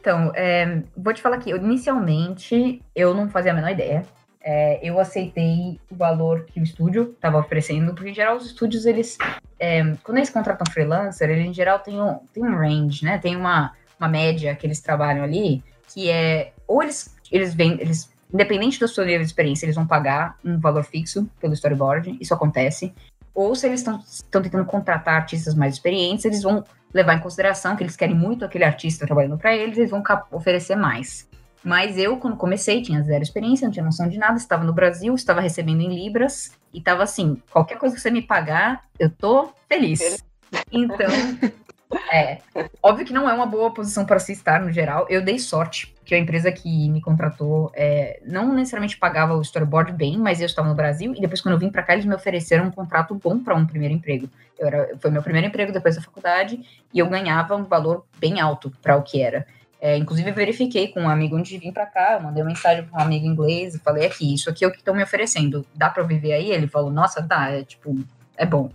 Então, é, vou te falar que eu, inicialmente eu não fazia a menor ideia. É, eu aceitei o valor que o estúdio estava oferecendo, porque em geral os estúdios, eles. é, quando eles contratam freelancer, eles em geral têm um, tem um range, né? Tem uma, uma média que eles trabalham ali, que é, ou eles, eles vêm, eles, independente da sua nível de experiência, eles vão pagar um valor fixo pelo storyboard, isso acontece, ou se eles estão tentando contratar artistas mais experientes, eles vão levar em consideração que eles querem muito aquele artista trabalhando para eles, eles vão oferecer mais. Mas eu, quando comecei, tinha zero experiência, não tinha noção de nada, estava no Brasil, estava recebendo em Libras, e estava assim, qualquer coisa que você me pagar, eu tô feliz. Então, é. Óbvio que não é uma boa posição para se estar no geral. Eu dei sorte, que a empresa que me contratou é, não necessariamente pagava o storyboard bem, mas eu estava no Brasil, e depois, quando eu vim para cá, eles me ofereceram um contrato bom para um primeiro emprego. Eu era, foi meu primeiro emprego depois da faculdade, e eu ganhava um valor bem alto para o que era. É, inclusive, verifiquei com um amigo antes de vir para cá, eu mandei uma mensagem para um amigo inglês e falei aqui, isso aqui é o que estão me oferecendo, dá para viver aí? Ele falou, nossa, dá, é tipo, é bom.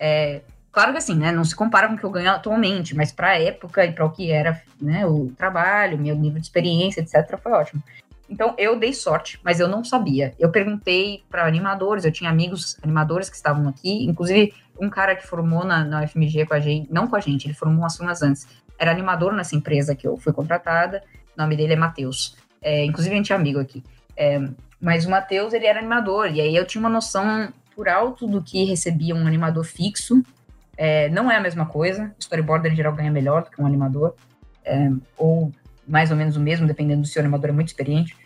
É, claro que assim, né, não se compara com o que eu ganho atualmente, mas para a época e para o que era, né, o trabalho, meu nível de experiência, etc, foi ótimo. Então, eu dei sorte, mas eu não sabia. Eu perguntei para animadores, eu tinha amigos animadores que estavam aqui, inclusive um cara que formou na, na UFMG com a gente, não com a gente, ele formou umas turmas antes era animador nessa empresa que eu fui contratada. O nome dele é Matheus. É, inclusive, a gente é amigo aqui. É, mas o Matheus, ele era animador. E aí eu tinha uma noção por alto do que recebia um animador fixo. É, não é a mesma coisa. O storyboarder, em geral, ganha melhor do que um animador. É, ou mais ou menos o mesmo, dependendo do se o animador é muito experiente.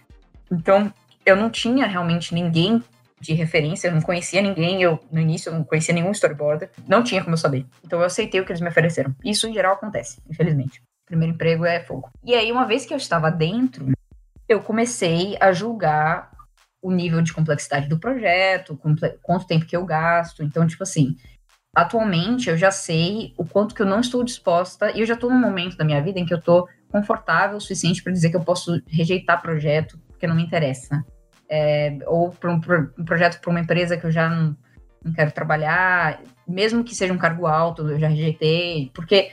Então, eu não tinha realmente ninguém de referência, eu não conhecia ninguém, eu no início eu não conhecia nenhum storyboarder, não tinha como eu saber. Então eu aceitei o que eles me ofereceram. Isso em geral acontece, infelizmente. Primeiro emprego é fogo. E aí, uma vez que eu estava dentro, eu comecei a julgar o nível de complexidade do projeto, quanto tempo que eu gasto. Então, tipo assim, atualmente eu já sei o quanto que eu não estou disposta, e eu já estou num momento da minha vida em que eu estou confortável o suficiente para dizer que eu posso rejeitar projeto porque não me interessa é, ou para um, um, projeto para uma empresa que eu já não, não quero trabalhar, mesmo que seja um cargo alto, eu já rejeitei, porque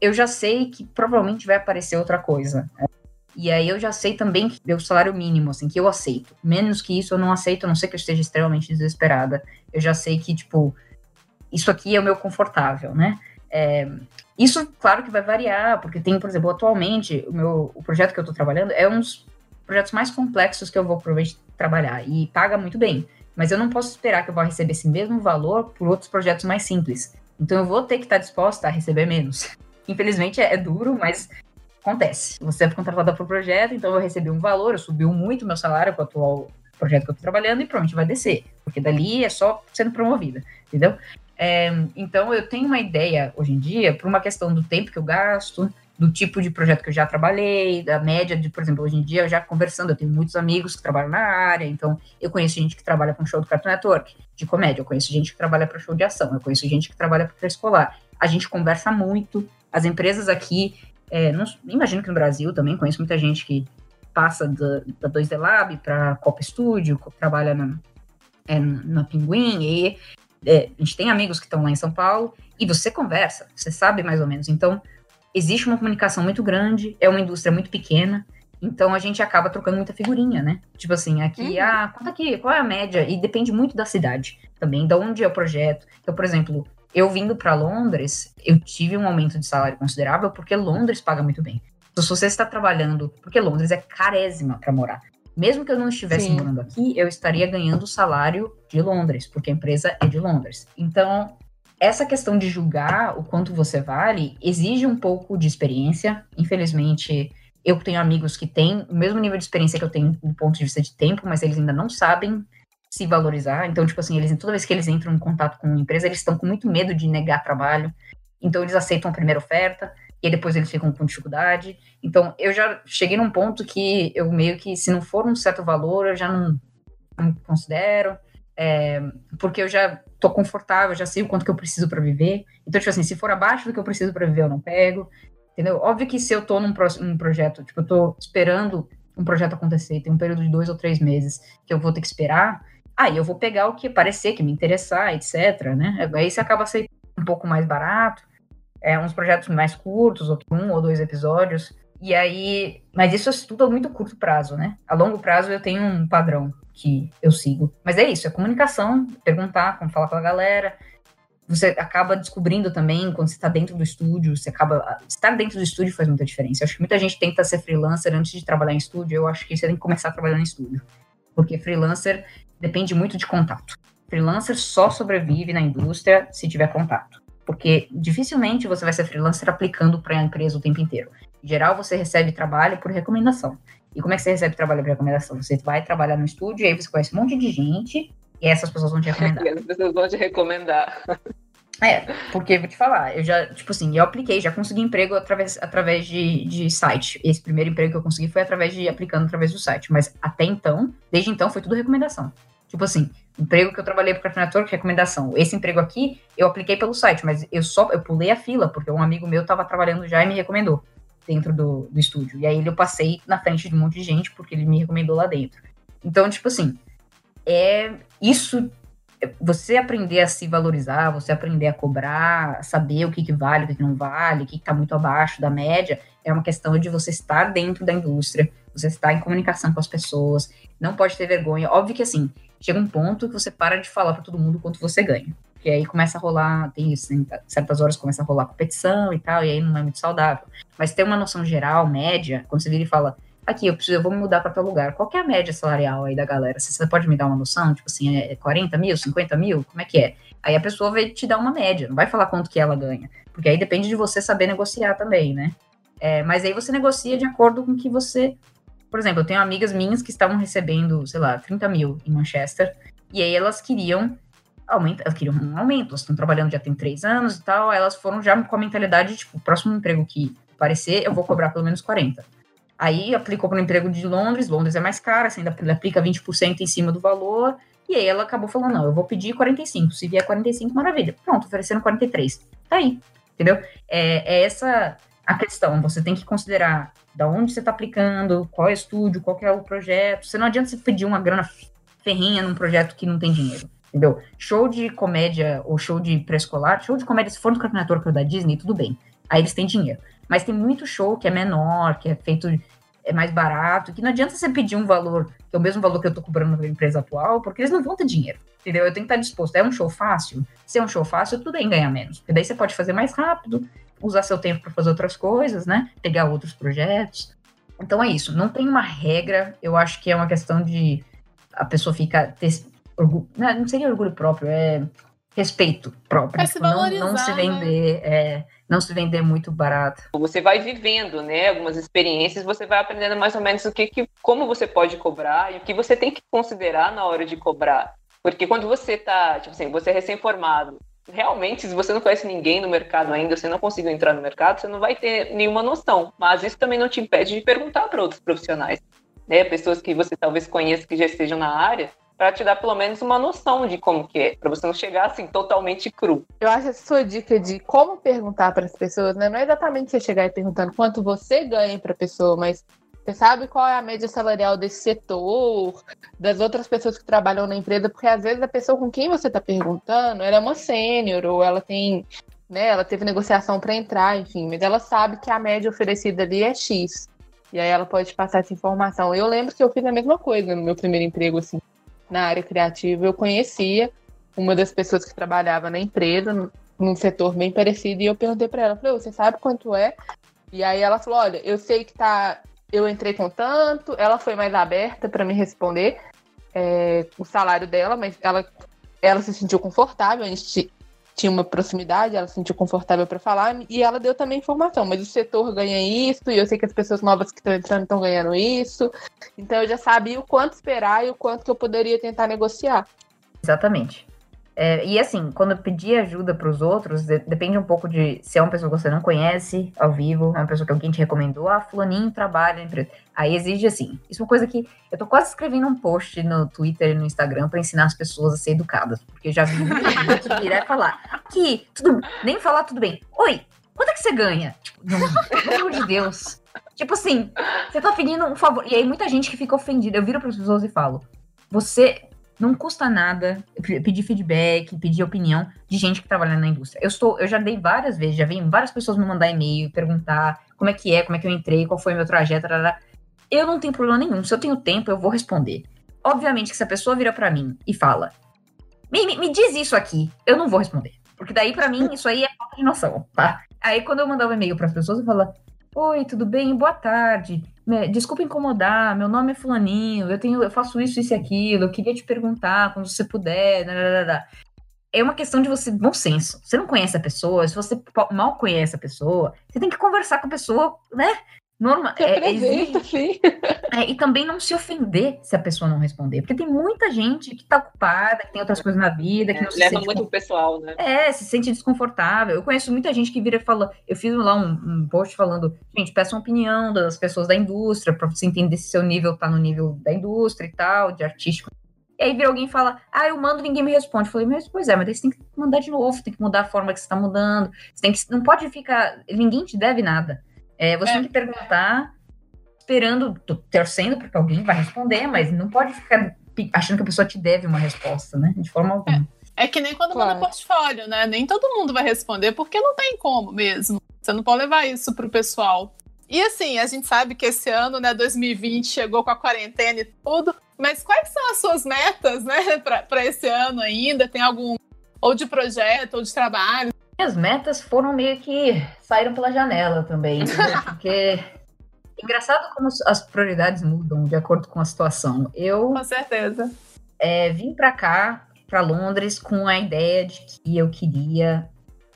eu já sei que provavelmente vai aparecer outra coisa. E aí eu já sei também que o salário mínimo, assim, que eu aceito. Menos que isso eu não aceito, a não ser que eu esteja extremamente desesperada. Eu já sei que, tipo, isso aqui é o meu confortável, né? É, isso, claro que vai variar, porque tem, por exemplo, atualmente, o meu o projeto que eu estou trabalhando é dos projetos mais complexos que eu vou provavelmente trabalhar e paga muito bem. Mas eu não posso esperar que eu vá receber esse mesmo valor por outros projetos mais simples. Então eu vou ter que estar disposta a receber menos. Infelizmente é, duro, mas acontece. Você é contratada por projeto, então eu recebi um valor, eu subiu muito meu salário com o atual projeto que eu estou trabalhando e provavelmente vai descer, porque dali é só sendo promovida, entendeu? É, então eu tenho uma ideia hoje em dia, por uma questão do tempo que eu gasto, do tipo de projeto que eu já trabalhei, da média de, por exemplo, hoje em dia, eu já conversando, eu tenho muitos amigos que trabalham na área, então eu conheço gente que trabalha com show do Cartoon Network, de comédia, eu conheço gente que trabalha para show de ação, eu conheço gente que trabalha para escolar. A gente conversa muito, as empresas aqui, é, não, imagino que no Brasil também conheço muita gente que passa da, da 2D Lab para Copa Studio, trabalha na, é, na Pinguim, e é, a gente tem amigos que estão lá em São Paulo, e você conversa, você sabe mais ou menos. Então, existe uma comunicação muito grande, é uma indústria muito pequena, então a gente acaba trocando muita figurinha, né? Tipo assim, aqui, uhum. ah, conta aqui, qual é a média? E depende muito da cidade também, de onde é o projeto. Então, por exemplo, eu vindo para Londres, eu tive um aumento de salário considerável porque Londres paga muito bem. Então, se você está trabalhando, porque Londres é carésima para morar. Mesmo que eu não estivesse Sim. morando aqui, eu estaria ganhando o salário de Londres, porque a empresa é de Londres. Então, essa questão de julgar o quanto você vale exige um pouco de experiência. Infelizmente, eu tenho amigos que têm o mesmo nível de experiência que eu tenho do ponto de vista de tempo, mas eles ainda não sabem se valorizar. Então, tipo assim, eles toda vez que eles entram em contato com uma empresa, eles estão com muito medo de negar trabalho. Então, eles aceitam a primeira oferta e depois eles ficam com dificuldade. Então, eu já cheguei num ponto que eu meio que, se não for um certo valor, eu já não, não considero. É, porque eu já tô confortável, já sei o quanto que eu preciso para viver. Então, tipo assim, se for abaixo do que eu preciso para viver, eu não pego. Entendeu? Óbvio que se eu tô num, num projeto, tipo, eu tô esperando um projeto acontecer, tem um período de dois ou três meses que eu vou ter que esperar, aí eu vou pegar o que parecer, que me interessar, etc, né? Aí você acaba aceitando um pouco mais barato, é, uns projetos mais curtos, ou um ou dois episódios, e aí, mas isso é tudo a muito curto prazo, né? A longo prazo eu tenho um padrão que eu sigo. Mas é isso, é comunicação, perguntar, como falar com a galera. você acaba descobrindo também, quando você está dentro do estúdio, você acaba. Estar dentro do estúdio faz muita diferença. Eu acho que muita gente tenta ser freelancer antes de trabalhar em estúdio. Eu acho que você tem que começar trabalhando em estúdio. Porque freelancer depende muito de contato. Freelancer só sobrevive na indústria se tiver contato. Porque dificilmente você vai ser freelancer aplicando para a empresa o tempo inteiro. Em geral, você recebe trabalho por recomendação. E como é que você recebe trabalho por recomendação? Você vai trabalhar no estúdio, e aí você conhece um monte de gente, e essas pessoas vão te recomendar. E as pessoas vão te recomendar. É, porque vou te falar, eu já, tipo assim, eu apliquei, já consegui emprego através, através de, de site. Esse primeiro emprego que eu consegui foi através de aplicando através do site. Mas até então, desde então, foi tudo recomendação. Tipo assim, emprego que eu trabalhei pro Cartoon Network, recomendação. Esse emprego aqui, eu apliquei pelo site, mas eu só eu pulei a fila, porque um amigo meu tava trabalhando já e me recomendou dentro do, do estúdio. E aí eu passei na frente de um monte de gente, porque ele me recomendou lá dentro. Então, tipo assim, é isso você aprender a se valorizar, você aprender a cobrar, saber o que, que vale, o que, que não vale, o que está muito abaixo da média, é uma questão de você estar dentro da indústria, você estar em comunicação com as pessoas, não pode ter vergonha. Óbvio que assim, chega um ponto que você para de falar para todo mundo quanto você ganha. Porque aí começa a rolar, tem isso, em certas horas começa a rolar competição e tal, e aí não é muito saudável. Mas ter uma noção geral, média, quando você vira e fala, aqui, eu preciso, eu vou me mudar para tal lugar. Qual é a média salarial aí da galera? Você pode me dar uma noção? Tipo assim, é 40 mil, 50 mil? Como é que é? Aí a pessoa vai te dar uma média, não vai falar quanto que ela ganha. Porque aí depende de você saber negociar também, né? É, mas aí você negocia de acordo com que você. Por exemplo, eu tenho amigas minhas que estavam recebendo, sei lá, 30 mil em Manchester, e aí elas queriam aumenta, elas um aumento, elas estão trabalhando já tem três anos e tal, elas foram já com a mentalidade, tipo, o próximo emprego que aparecer, eu vou cobrar pelo menos 40. Aí aplicou para o emprego de Londres, Londres é mais cara, você ainda aplica 20% em cima do valor, e aí ela acabou falando, não, eu vou pedir 45, se vier 45, maravilha. Pronto, oferecendo 43. Tá aí, entendeu? É, é essa a questão, você tem que considerar da onde você está aplicando, qual é o estúdio, qual é o projeto. Você não adianta você pedir uma grana ferrinha num projeto que não tem dinheiro, entendeu? Show de comédia ou show de pré-escolar, show de comédia, se for no campeonato da Disney, tudo bem. Aí eles têm dinheiro. Mas tem muito show que é menor, que é feito é mais barato, que não adianta você pedir um valor, que é o mesmo valor que eu tô cobrando na empresa atual, porque eles não vão ter dinheiro. Entendeu? Eu tenho que estar disposto. É um show fácil? Se é um show fácil, tudo bem ganhar menos. Porque daí você pode fazer mais rápido, usar seu tempo para fazer outras coisas, né? Pegar outros projetos. Então é isso. Não tem uma regra. Eu acho que é uma questão de a pessoa fica ter orgulho, não, não seria orgulho próprio, é respeito próprio. É se não, não se né? vender, né? é, não se vender muito barato. Você vai vivendo, né, algumas experiências, você vai aprendendo mais ou menos o que, que como você pode cobrar e o que você tem que considerar na hora de cobrar. Porque quando você tá, tipo assim, você é recém-formado, realmente, se você não conhece ninguém no mercado ainda, você não conseguiu entrar no mercado, você não vai ter nenhuma noção. Mas isso também não te impede de perguntar para outros profissionais, né? Pessoas que você talvez conheça que já estejam na área, para te dar pelo menos uma noção de como que é, para você não chegar assim totalmente cru. Eu acho essa sua dica de como perguntar para as pessoas, né? Não é exatamente você chegar e perguntando quanto você ganha para a pessoa, mas você sabe qual é a média salarial desse setor, das outras pessoas que trabalham na empresa, porque às vezes a pessoa com quem você está perguntando, ela é uma sênior ou ela tem, né, ela teve negociação para entrar, enfim, mas ela sabe que a média oferecida ali é X. E aí ela pode passar essa informação. Eu lembro que eu fiz a mesma coisa no meu primeiro emprego, assim na área criativa, eu conhecia uma das pessoas que trabalhava na empresa, num setor bem parecido, e eu perguntei para ela, falei, você sabe quanto é? E aí ela falou, olha, eu sei que tá, eu entrei com tanto, ela foi mais aberta para me responder é, o salário dela, mas ela, ela se sentiu confortável, a gente tinha uma proximidade, ela se sentiu confortável para falar e ela deu também informação, mas o setor ganha isso e eu sei que as pessoas novas que estão entrando estão ganhando isso. Então eu já sabia o quanto esperar e o quanto que eu poderia tentar negociar. Exatamente. É, e assim, quando eu pedi ajuda para os outros, de, depende um pouco de se é uma pessoa que você não conhece ao vivo, é uma pessoa que alguém te recomendou, ah, fulaninho trabalha na empresa. Aí exige assim. Isso é uma coisa que eu tô quase escrevendo um post no Twitter e no Instagram para ensinar as pessoas a ser educadas, porque eu já vi muita gente virar e falar, aqui, tudo, nem falar tudo bem. Oi, quanto é que você ganha? Tipo, não, pelo amor de Deus. Tipo assim, você tá pedindo um favor. E aí muita gente que fica ofendida. Eu viro para as pessoas e falo: você não custa nada pedir feedback, pedir opinião de gente que trabalha na indústria. Eu estou, eu já dei várias vezes, já vi várias pessoas me mandar e-mail, perguntar como é que é, como é que eu entrei, qual foi meu trajeto, tarará. Eu não tenho problema nenhum. Se eu tenho tempo, eu vou responder. Obviamente que se a pessoa vira para mim e fala, me, me, me, diz isso aqui, eu não vou responder. Porque daí, para mim, isso aí é falta de noção, tá? Aí, quando eu mandava e-mail para as pessoas, eu falava: Oi, tudo bem? Boa tarde. Desculpa incomodar, meu nome é Fulaninho, eu tenho, eu faço isso, isso e aquilo, eu queria te perguntar quando você puder. É uma questão de você, bom senso. Você não conhece a pessoa, se você mal conhece a pessoa, você tem que conversar com a pessoa, né? Norma, é, existe, sim. É, e também não se ofender se a pessoa não responder. Porque tem muita gente que tá ocupada, que tem outras coisas na vida, que é, não se leva sente muito pessoal, né? É, se sente desconfortável. Eu conheço muita gente que vira e fala. Eu fiz lá um, um post falando, gente, peça uma opinião das pessoas da indústria, para você entender se seu nível tá no nível da indústria e tal, de artístico. E aí vira alguém e fala, ah, eu mando ninguém me responde. Eu falei, mas pois é, mas você tem que mandar de novo, tem que mudar a forma que você tá mudando. Você tem que. Não pode ficar. Ninguém te deve nada. É, você é. tem que perguntar, esperando, torcendo para que alguém vai responder, mas não pode ficar achando que a pessoa te deve uma resposta, né? De forma alguma. É, é que nem quando claro. manda portfólio, né? Nem todo mundo vai responder, porque não tem como mesmo. Você não pode levar isso pro pessoal. E assim, a gente sabe que esse ano, né, 2020, chegou com a quarentena e tudo, mas quais são as suas metas, né, para esse ano ainda? Tem algum, ou de projeto, ou de trabalho? Minhas metas foram meio que saíram pela janela também, porque engraçado como as prioridades mudam de acordo com a situação. Eu com certeza é, vim para cá, para Londres, com a ideia de que eu queria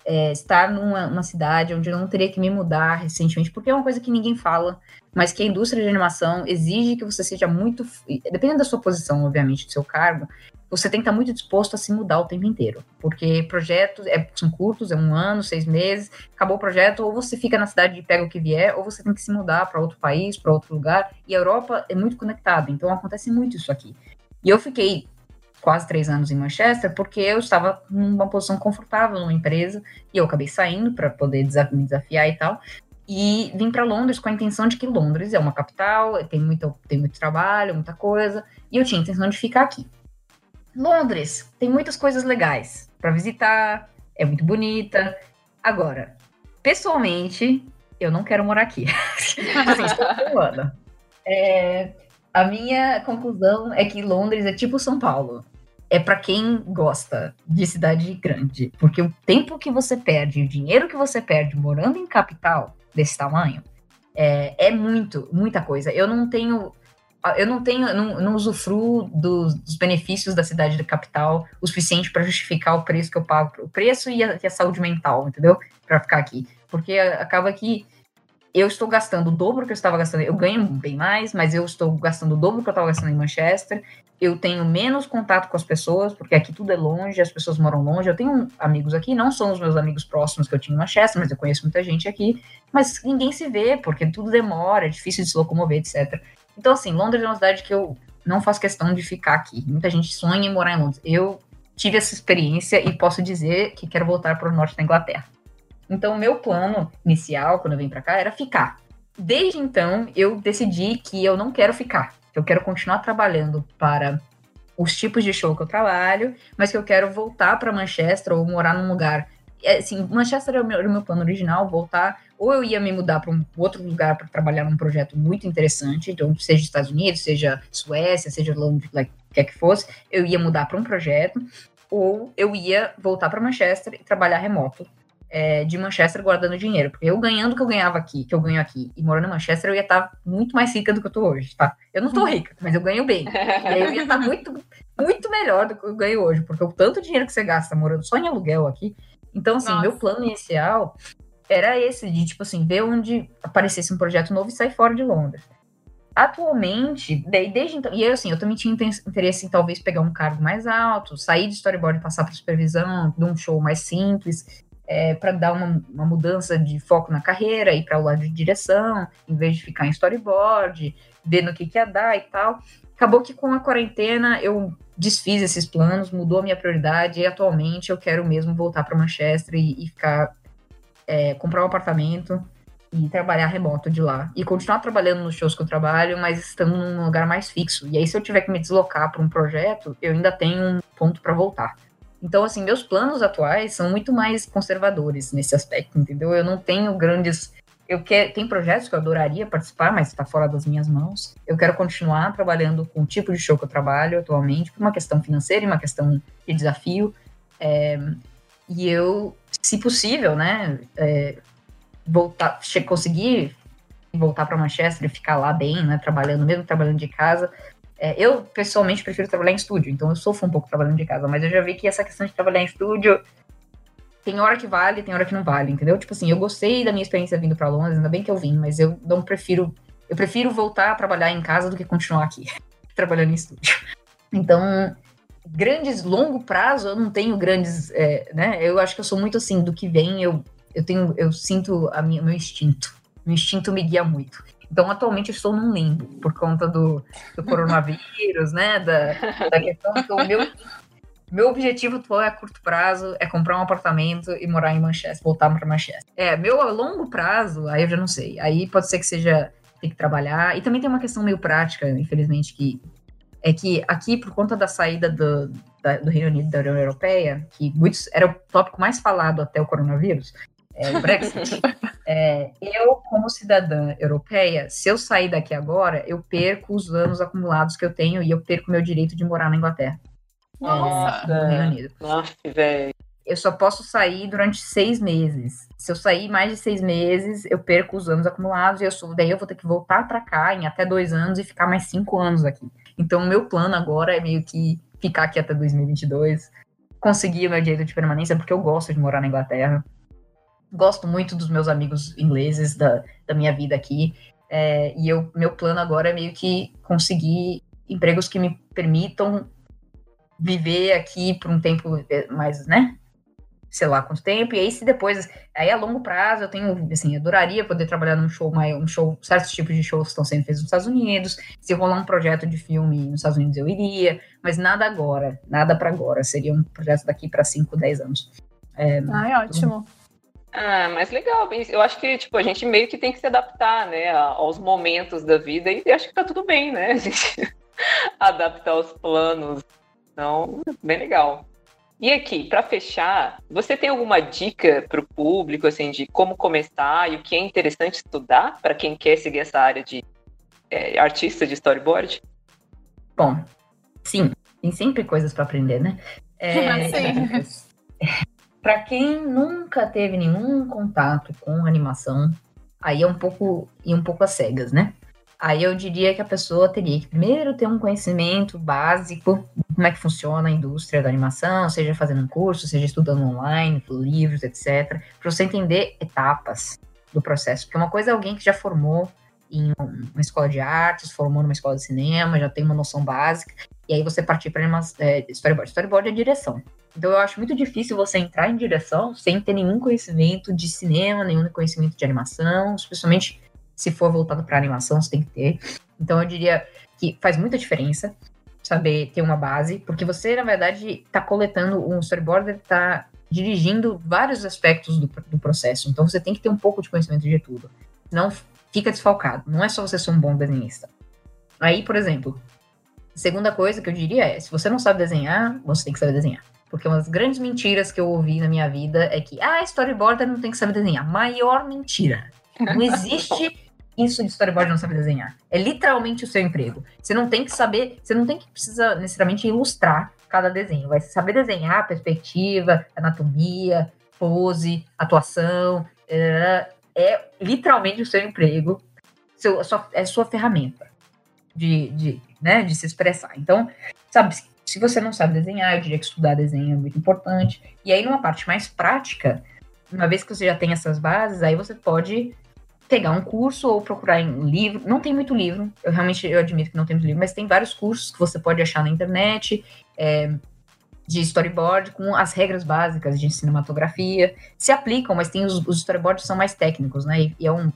é, estar numa, numa, cidade onde eu não teria que me mudar recentemente, porque é uma coisa que ninguém fala, mas que a indústria de animação exige que você seja muito, dependendo da sua posição, obviamente, do seu cargo, você tem que estar muito disposto a se mudar o tempo inteiro. Porque projetos é, são curtos, é um ano, seis meses, acabou o projeto, ou você fica na cidade e pega o que vier, ou você tem que se mudar para outro país, para outro lugar. E a Europa é muito conectada, então acontece muito isso aqui. E eu fiquei quase três anos em Manchester porque eu estava numa posição confortável numa empresa e eu acabei saindo para poder me desafiar e tal. E vim para Londres com a intenção de que Londres é uma capital, tem muito, tem muito trabalho, muita coisa, e eu tinha a intenção de ficar aqui. Londres tem muitas coisas legais para visitar, é muito bonita. Agora, pessoalmente, eu não quero morar aqui. assim. É, a minha conclusão é que Londres é tipo São Paulo. É para quem gosta de cidade grande, porque o tempo que você perde, o dinheiro que você perde morando em capital desse tamanho, é, é muito, muita coisa. Eu não tenho eu não tenho, não, não usufruo dos, dos, benefícios da cidade da capital o suficiente para justificar o preço que eu pago, o preço e a, e a saúde mental, entendeu? Para ficar aqui. Porque acaba que eu estou gastando o dobro que eu estava gastando. Eu ganho bem mais, mas eu estou gastando o dobro que eu estava gastando em Manchester. Eu tenho menos contato com as pessoas, porque aqui tudo é longe, as pessoas moram longe. Eu tenho amigos aqui, não são os meus amigos próximos que eu tinha em Manchester, mas eu conheço muita gente aqui. Mas ninguém se vê, porque tudo demora, é difícil de se locomover, etc. Então, assim, Londres é uma cidade que eu não faço questão de ficar aqui. Muita gente sonha em morar em Londres. Eu tive essa experiência e posso dizer que quero voltar para o norte da Inglaterra. Então, o meu plano inicial, quando eu vim para cá, era ficar. Desde então, eu decidi que eu não quero ficar. Eu quero continuar trabalhando para os tipos de show que eu trabalho, mas que eu quero voltar para Manchester ou morar num lugar. É, assim, Manchester era o, meu, era o meu plano original, voltar ou eu ia me mudar para um outro lugar para trabalhar num projeto muito interessante, então seja Estados Unidos, seja Suécia, seja onde like, quer que fosse, eu ia mudar para um projeto, ou eu ia voltar para Manchester e trabalhar remoto é, de Manchester guardando dinheiro, porque eu ganhando o que eu ganhava aqui, que eu ganho aqui, e morando em Manchester, eu ia estar tá muito mais rica do que eu tô hoje, tá? Eu não tô rica, mas eu ganho bem. E aí eu ia estar tá muito, muito melhor do que eu ganho hoje, porque o tanto dinheiro que você gasta morando só em aluguel aqui. Então, assim, Nossa. meu plano inicial era esse, de, tipo assim, ver onde aparecesse um projeto novo e sair fora de Londres. Atualmente, desde então, e eu, assim, eu também tinha interesse em talvez pegar um cargo mais alto, sair de storyboard e passar para supervisão, de um show mais simples, é, para dar uma, uma, mudança de foco na carreira, ir para o lado de direção, em vez de ficar em storyboard, ver no que, que ia dar e tal. Acabou que com a quarentena eu desfiz esses planos, mudou a minha prioridade e atualmente eu quero mesmo voltar para Manchester e, e ficar é, comprar um apartamento e trabalhar remoto de lá. E continuar trabalhando nos shows que eu trabalho, mas estando num lugar mais fixo. E aí, se eu tiver que me deslocar para um projeto, eu ainda tenho um ponto para voltar. Então, assim, meus planos atuais são muito mais conservadores nesse aspecto, entendeu? Eu não tenho grandes. Eu quero, tem projetos que eu adoraria participar, mas está fora das minhas mãos. Eu quero continuar trabalhando com o tipo de show que eu trabalho atualmente, por uma questão financeira e uma questão de desafio. É, e eu, se possível, né, é, voltar, conseguir voltar para Manchester e ficar lá bem, né, trabalhando, mesmo trabalhando de casa. É, eu, pessoalmente, prefiro trabalhar em estúdio, então eu sofro um pouco trabalhando de casa, mas eu já vi que essa questão de trabalhar em estúdio tem hora que vale, tem hora que não vale, entendeu? Tipo assim, eu gostei da minha experiência vindo para Londres, ainda bem que eu vim, mas eu não prefiro, eu prefiro voltar a trabalhar em casa do que continuar aqui, trabalhando em estúdio. Então, grandes, longo prazo, eu não tenho grandes, é, né? Eu acho que eu sou muito assim, do que vem, eu, eu tenho, eu sinto a minha, meu instinto. Meu instinto me guia muito. Então, atualmente, eu estou num limbo por conta do, do coronavírus, né? Da, da questão. Então, o meu, meu objetivo atual é a curto prazo, é comprar um apartamento e morar em Manchester, voltar para Manchester. É, meu a longo prazo, aí eu já não sei. Aí pode ser que seja tem que trabalhar. E também tem uma questão meio prática, infelizmente, que é que aqui, por conta da saída do, da, do Reino Unido da União Europeia, que muitos, era o tópico mais falado até o coronavírus, é, o Brexit, é, eu, como cidadã europeia, se eu sair daqui agora, eu perco os anos acumulados que eu tenho e eu perco meu direito de morar na Inglaterra. Nossa, é, no Reino Unido. Nossa, velho. Eu só posso sair durante seis meses. Se eu sair mais de seis meses, eu perco os anos acumulados e eu sou, daí eu vou ter que voltar para cá em até dois anos e ficar mais cinco anos aqui. Então, o meu plano agora é meio que ficar aqui até 2022, conseguir o meu direito de permanência, porque eu gosto de morar na Inglaterra. Gosto muito dos meus amigos ingleses, da, da minha vida aqui. É, e eu, meu plano agora é meio que conseguir empregos que me permitam viver aqui por um tempo é, mais, né? sei lá quanto tempo, e aí se depois, aí a longo prazo eu tenho, assim, adoraria poder trabalhar num show, um show, certos tipos de shows estão sendo feitos nos Estados Unidos, se rolar um projeto de filme nos Estados Unidos eu iria, mas nada agora, nada para agora, seria um projeto daqui para 5, 10 anos. É, Ai, ótimo. Ah, mas legal, eu acho que, tipo, a gente meio que tem que se adaptar, né, aos momentos da vida, e acho que tá tudo bem, né, a gente adaptar os planos, então, bem legal. E aqui, para fechar, você tem alguma dica para o público, assim, de como começar e o que é interessante estudar para quem quer seguir essa área de é, artista de storyboard? Bom, sim, tem sempre coisas para aprender, né? É, para quem nunca teve nenhum contato com animação, aí é um pouco e um pouco às cegas, né? Aí eu diria que a pessoa teria que primeiro ter um conhecimento básico como é que funciona a indústria da animação, seja fazendo um curso, seja estudando online, livros, etc, para você entender etapas do processo. Porque uma coisa é alguém que já formou em uma escola de artes, formou numa escola de cinema, já tem uma noção básica, e aí você partir para é, storyboard. Storyboard é direção. Então eu acho muito difícil você entrar em direção sem ter nenhum conhecimento de cinema, nenhum conhecimento de animação, especialmente se for voltado para animação, você tem que ter. Então eu diria que faz muita diferença saber ter uma base, porque você, na verdade, está coletando um storyboarder, está dirigindo vários aspectos do, do, processo. Então você tem que ter um pouco de conhecimento de tudo. Senão fica desfalcado. Não é só você ser um bom desenhista. Aí, por exemplo, a segunda coisa que eu diria é: se você não sabe desenhar, você tem que saber desenhar. Porque uma das grandes mentiras que eu ouvi na minha vida é que, ah, storyboarder não tem que saber desenhar. Maior mentira. Não existe isso de storyboard não saber desenhar. É literalmente o seu emprego. Você não tem que saber, você não tem que precisar necessariamente ilustrar cada desenho. Vai saber desenhar perspectiva, anatomia, pose, atuação. É, é literalmente o seu emprego. Seu, a sua, é sua ferramenta de, de, né, de se expressar. Então, sabe, se você não sabe desenhar, eu diria que estudar desenho é muito importante. E aí, numa parte mais prática, uma vez que você já tem essas bases, aí você pode pegar um curso ou procurar em livro. Não tem muito livro, eu realmente eu admito que não tem muito livro, mas tem vários cursos que você pode achar na internet é, de storyboard com as regras básicas de cinematografia. Se aplicam, mas tem os, os storyboards que são mais técnicos, né? E, e, é um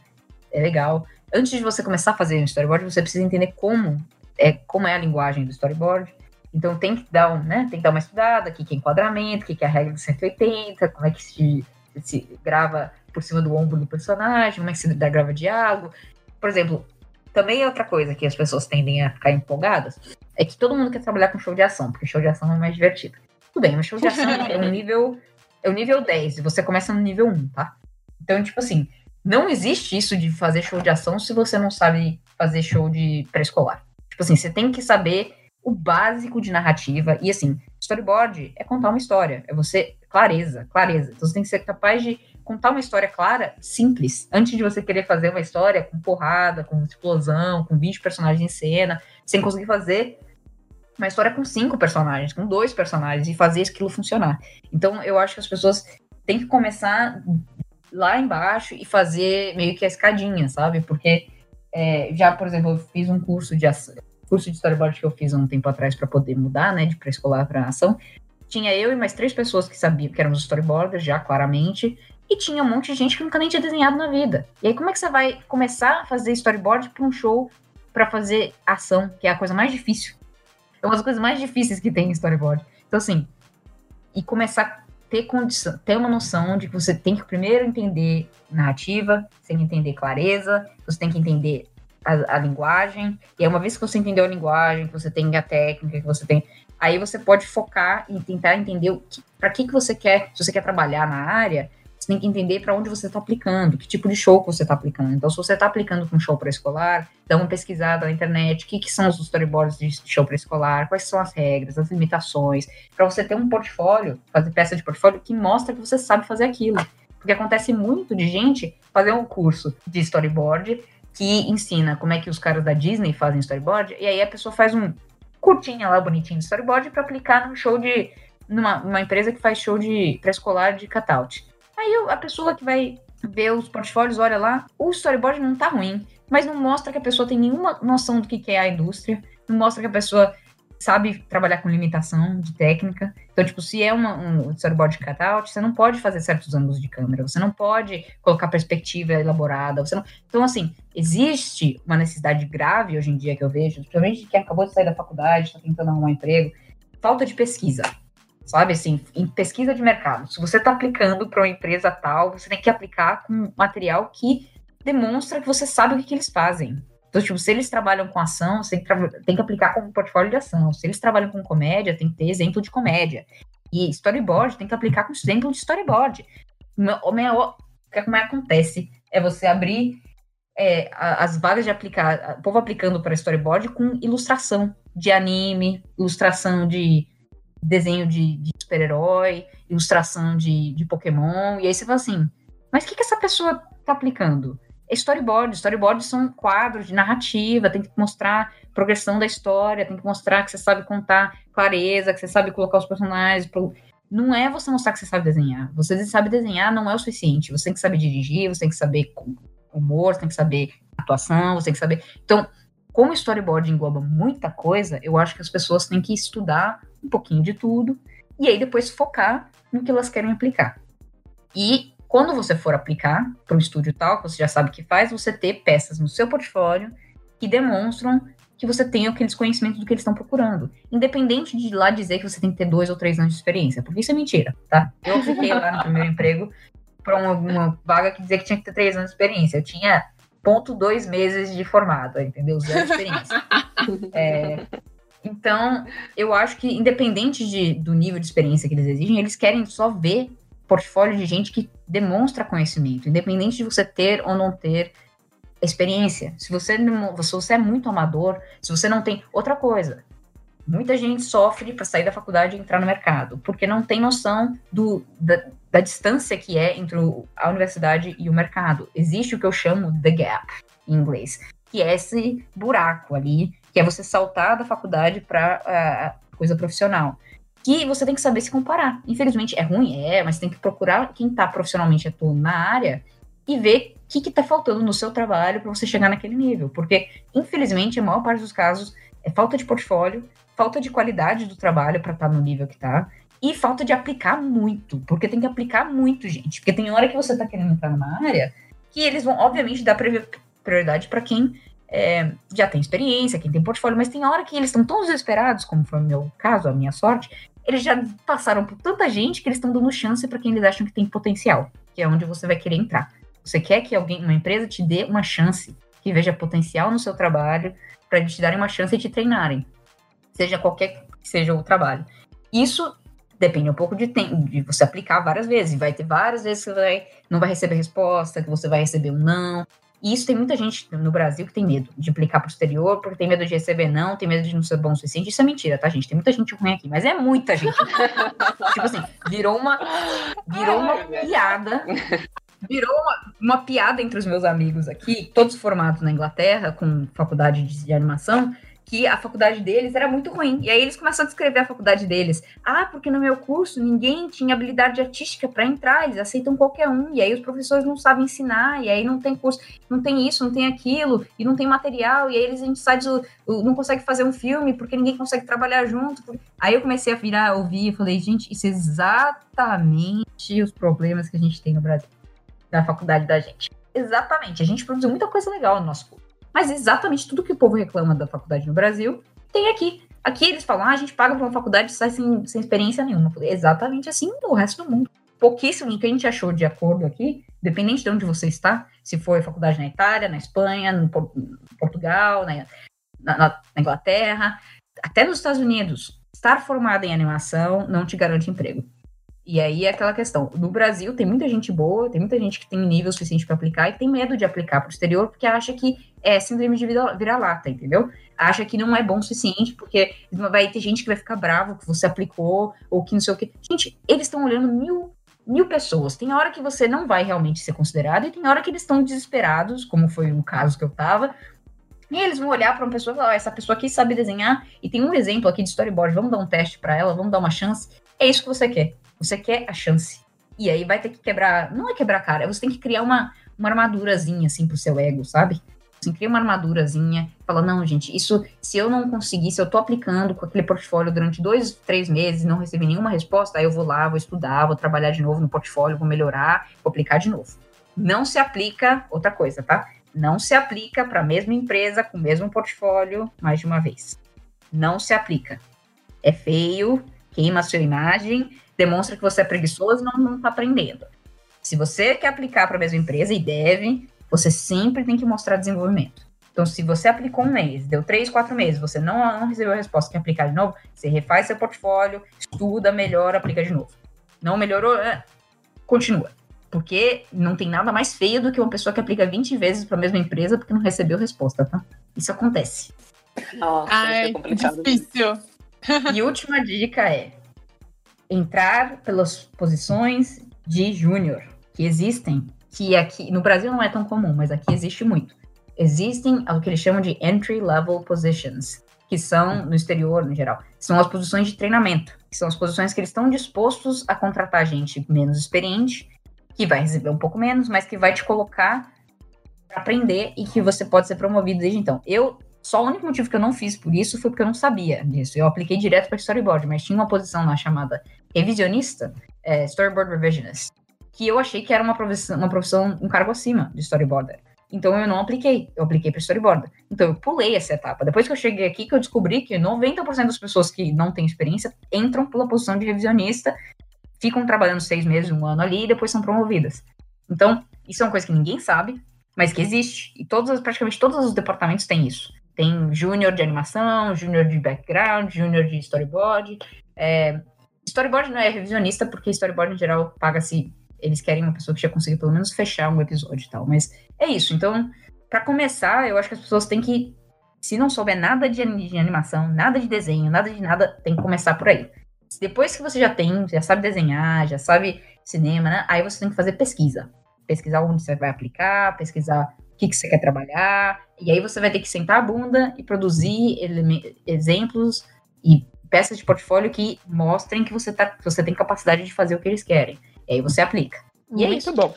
é legal. Antes de você começar a fazer um storyboard, você precisa entender como é como é a linguagem do storyboard. Então tem que dar um, né? Tem que dar uma estudada, o que é enquadramento, o que é a regra de 180, como é que se, se grava por cima do ombro do personagem, como é que se dá grava diálogo. Por exemplo, também é outra coisa que as pessoas tendem a ficar empolgadas é que todo mundo quer trabalhar com show de ação, porque show de ação é mais divertido. Tudo bem, mas show de ação é um nível é o nível 10 e você começa no nível 1, tá? Então, tipo assim, não existe isso de fazer show de ação se você não sabe fazer show de pré-escolar. Tipo assim, você tem que saber o básico de narrativa e assim, storyboard é contar uma história, é você clareza, clareza. Então você tem que ser capaz de contar uma história clara, simples. Antes de você querer fazer uma história com porrada, com explosão, com 20 personagens em cena, sem conseguir fazer uma história com cinco personagens, com dois personagens, e fazer aquilo funcionar. Então eu acho que as pessoas têm que começar lá embaixo e fazer meio que a escadinha, sabe? Porque é, já, por exemplo, eu fiz um curso de curso de storyboard que eu fiz um tempo atrás para poder mudar, né, de pré-escolar para ação. Tinha eu e mais três pessoas que sabiam que éramos storyboarders já claramente, e tinha um monte de gente que nunca nem tinha desenhado na vida. E aí como é que você vai começar a fazer storyboard para um show para fazer ação, que é a coisa mais difícil? É uma das coisas mais difíceis que tem em storyboard. Então assim, e começar ter condição, ter uma noção de que você tem que primeiro entender narrativa, você tem que entender clareza, você tem que entender a, a, linguagem, e aí uma vez que você entendeu a linguagem, que você tem a técnica, que você tem. Aí você pode focar e tentar entender para que, que você quer, se você quer trabalhar na área, você tem que entender para onde você está aplicando, que tipo de show que você está aplicando. Então, se você está aplicando para um show pré-escolar, dá uma pesquisada na internet, o que, que são os storyboards de show pré-escolar, quais são as regras, as limitações, para você ter um portfólio, fazer peça de portfólio que mostra que você sabe fazer aquilo. Porque acontece muito de gente fazer um curso de storyboard que ensina como é que os caras da Disney fazem storyboard, e aí a pessoa faz um curtinha lá, bonitinho de storyboard para aplicar num show de. numa, numa empresa que faz show de pré-escolar de cutout. Aí a pessoa que vai ver os portfólios, olha lá, o storyboard não tá ruim, mas não mostra que a pessoa tem nenhuma noção do que é a indústria, não mostra que a pessoa sabe trabalhar com limitação de técnica. Então, tipo, se é uma, um storyboard de cutout, você não pode fazer certos ângulos de câmera, você não pode colocar perspectiva elaborada, você não... Então, assim, existe uma necessidade grave hoje em dia que eu vejo, principalmente quem acabou de sair da faculdade, está tentando arrumar um emprego, falta de pesquisa sabe? Assim, em pesquisa de mercado. Se você está aplicando para uma empresa tal, você tem que aplicar com material que demonstra que você sabe o que, que eles fazem. Então, tipo, se eles trabalham com ação, você tem que, tem que aplicar com um portfólio de ação. Se eles trabalham com comédia, tem que ter exemplo de comédia. E storyboard tem que aplicar com exemplo de storyboard. O que como é que acontece é você abrir é, as vagas de aplicar, o povo aplicando para storyboard com ilustração de anime, ilustração de desenho de, de super-herói, ilustração de, de Pokémon, e aí você fala assim, mas o que, que essa pessoa tá aplicando? É storyboard, storyboard são quadros de narrativa, tem que mostrar progressão da história, tem que mostrar que você sabe contar clareza, que você sabe colocar os personagens. Pro... Não é você mostrar que você sabe desenhar. Você sabe desenhar não é o suficiente. Você tem que saber dirigir, você tem que saber humor, você tem que saber atuação, você tem que saber. Então, como storyboard engloba muita coisa, eu acho que as pessoas têm que estudar um pouquinho de tudo e aí depois focar no que elas querem aplicar. E quando você for aplicar para um estúdio tal, que você já sabe que faz, você ter peças no seu portfólio que demonstram que você tem aqueles conhecimentos do que eles estão procurando. Independente de lá dizer que você tem que ter dois ou três anos de experiência, porque isso é mentira, tá? Eu fiquei lá no primeiro emprego para uma, uma, vaga que dizia que tinha que ter três anos de experiência. Eu tinha ponto dois meses de formado, entendeu? Zero experiência. é, então, eu acho que, independente de, do nível de experiência que eles exigem, eles querem só ver portfólio de gente que demonstra conhecimento, independente de você ter ou não ter experiência. Se você, não, se você é muito amador, se você não tem. Outra coisa, muita gente sofre para sair da faculdade e entrar no mercado, porque não tem noção do, da, da distância que é entre a universidade e o mercado. Existe o que eu chamo the gap em inglês, que é esse buraco ali, que é você saltar da faculdade para a coisa profissional. Que você tem que saber se comparar. Infelizmente, é ruim? É, mas tem que procurar quem está profissionalmente atuando na área e ver o que está faltando no seu trabalho para você chegar naquele nível. Porque, infelizmente, a maior parte dos casos é falta de portfólio, falta de qualidade do trabalho para estar tá no nível que está, e falta de aplicar muito, porque tem que aplicar muito, gente. Porque tem hora que você está querendo entrar numa área que eles vão, obviamente, dar prioridade para quem é, já tem experiência, quem tem portfólio, mas tem hora que eles estão tão desesperados, como foi o meu caso, a minha sorte, eles já passaram por tanta gente que eles estão dando chance para quem eles acham que tem potencial, que é onde você vai querer entrar. Você quer que alguém, uma empresa, te dê uma chance, que veja potencial no seu trabalho, para te darem uma chance e te treinarem, seja qualquer que seja o trabalho. Isso depende um pouco de tempo, de você aplicar várias vezes. Vai ter várias vezes que você vai, não vai receber resposta, que você vai receber um não. E isso tem muita gente no Brasil que tem medo de aplicar pro exterior, porque tem medo de receber não, tem medo de não ser bom o suficiente. Isso é mentira, tá, gente? Tem muita gente ruim aqui, mas é muita gente. tipo assim, virou uma, virou uma piada. Virou uma, uma piada entre os meus amigos aqui, todos formados na Inglaterra, com faculdade de, de animação, que a faculdade deles era muito ruim. E aí eles começaram a descrever a faculdade deles. Ah, porque no meu curso ninguém tinha habilidade artística para entrar, eles aceitam qualquer um. E aí os professores não sabem ensinar, e aí não tem curso, não tem isso, não tem aquilo, e não tem material, e aí eles a gente sai não consegue fazer um filme porque ninguém consegue trabalhar junto. Aí eu comecei a virar, ouvir e falei, gente, isso é exatamente os problemas que a gente tem no Brasil, da faculdade da gente. Exatamente. A gente produziu muita coisa legal no nosso curso. Mas exatamente tudo que o povo reclama da faculdade no Brasil tem aqui. Aqui eles falam, ah, a gente paga para uma faculdade e sai sem, sem experiência nenhuma. Exatamente assim no resto do mundo. Pouquíssimo do que a gente achou de acordo aqui, dependente de onde você está, se for faculdade na Itália, na Espanha, no Portugal, na, na, na Inglaterra, até nos Estados Unidos, estar formado em animação não te garante emprego. E aí é aquela questão. No Brasil tem muita gente boa, tem muita gente que tem nível suficiente para aplicar e tem medo de aplicar para o exterior porque acha que é síndrome de vira-lata, entendeu? Acha que não é bom o suficiente porque vai ter gente que vai ficar bravo que você aplicou ou que não sei o que. Gente, eles estão olhando mil mil pessoas. Tem hora que você não vai realmente ser considerado e tem hora que eles estão desesperados, como foi o caso que eu tava. E eles vão olhar para uma pessoa e falar: oh, essa pessoa aqui sabe desenhar e tem um exemplo aqui de storyboard, vamos dar um teste para ela, vamos dar uma chance. É isso que você quer. Você quer a chance. E aí vai ter que quebrar. Não é quebrar a cara, você tem que criar uma, uma armadurazinha, assim, pro seu ego, sabe? Assim, cria uma armadurazinha, fala, não, gente, isso, se eu não conseguir, se eu tô aplicando com aquele portfólio durante dois, três meses não recebi nenhuma resposta, aí eu vou lá, vou estudar, vou trabalhar de novo no portfólio, vou melhorar, vou aplicar de novo. Não se aplica, outra coisa, tá? Não se aplica para a mesma empresa, com o mesmo portfólio, mais de uma vez. Não se aplica. É feio, queima a sua imagem, demonstra que você é preguiçoso e não, não tá aprendendo. Se você quer aplicar para a mesma empresa, e deve, você sempre tem que mostrar desenvolvimento. Então, se você aplicou um mês, deu três, quatro meses, você não, não recebeu a resposta, quer aplicar de novo, você refaz seu portfólio, estuda, melhora, aplica de novo. Não melhorou, é, continua. Porque não tem nada mais feio do que uma pessoa que aplica 20 vezes para a mesma empresa porque não recebeu resposta, tá? Isso acontece. Nossa, Ai, isso é complicado. Difícil. E última dica é: entrar pelas posições de júnior, que existem, que aqui no Brasil não é tão comum, mas aqui existe muito. Existem o que eles chamam de entry level positions, que são no exterior, no geral, são as posições de treinamento, que são as posições que eles estão dispostos a contratar gente menos experiente, que vai receber um pouco menos, mas que vai te colocar para aprender e que você pode ser promovido desde então. Eu só o único motivo que eu não fiz por isso foi porque eu não sabia disso. Eu apliquei direto para storyboard, mas tinha uma posição lá chamada revisionista, é, storyboard revisionist, que eu achei que era uma profissão, uma profissão, um cargo acima de storyboarder. Então eu não apliquei, eu apliquei para storyboarder. Então eu pulei essa etapa. Depois que eu cheguei aqui, que eu descobri que 90% das pessoas que não têm experiência entram pela posição de revisionista, ficam trabalhando seis meses, um ano ali e depois são promovidas. Então, isso é uma coisa que ninguém sabe, mas que existe. E todos, praticamente todos os departamentos têm isso. Tem júnior de animação, júnior de background, júnior de storyboard. É, storyboard não é revisionista, porque storyboard em geral paga-se. Eles querem uma pessoa que já consiga pelo menos fechar um episódio e tal. Mas é isso. Então, para começar, eu acho que as pessoas têm que. Se não souber nada de, de animação, nada de desenho, nada de nada, tem que começar por aí. Depois que você já tem, já sabe desenhar, já sabe cinema, né? Aí você tem que fazer pesquisa. Pesquisar onde você vai aplicar, pesquisar o que, que você quer trabalhar, e aí você vai ter que sentar a bunda e produzir exemplos e peças de portfólio que mostrem que você, tá, você tem capacidade de fazer o que eles querem. E aí você aplica. E é Muito é isso. bom.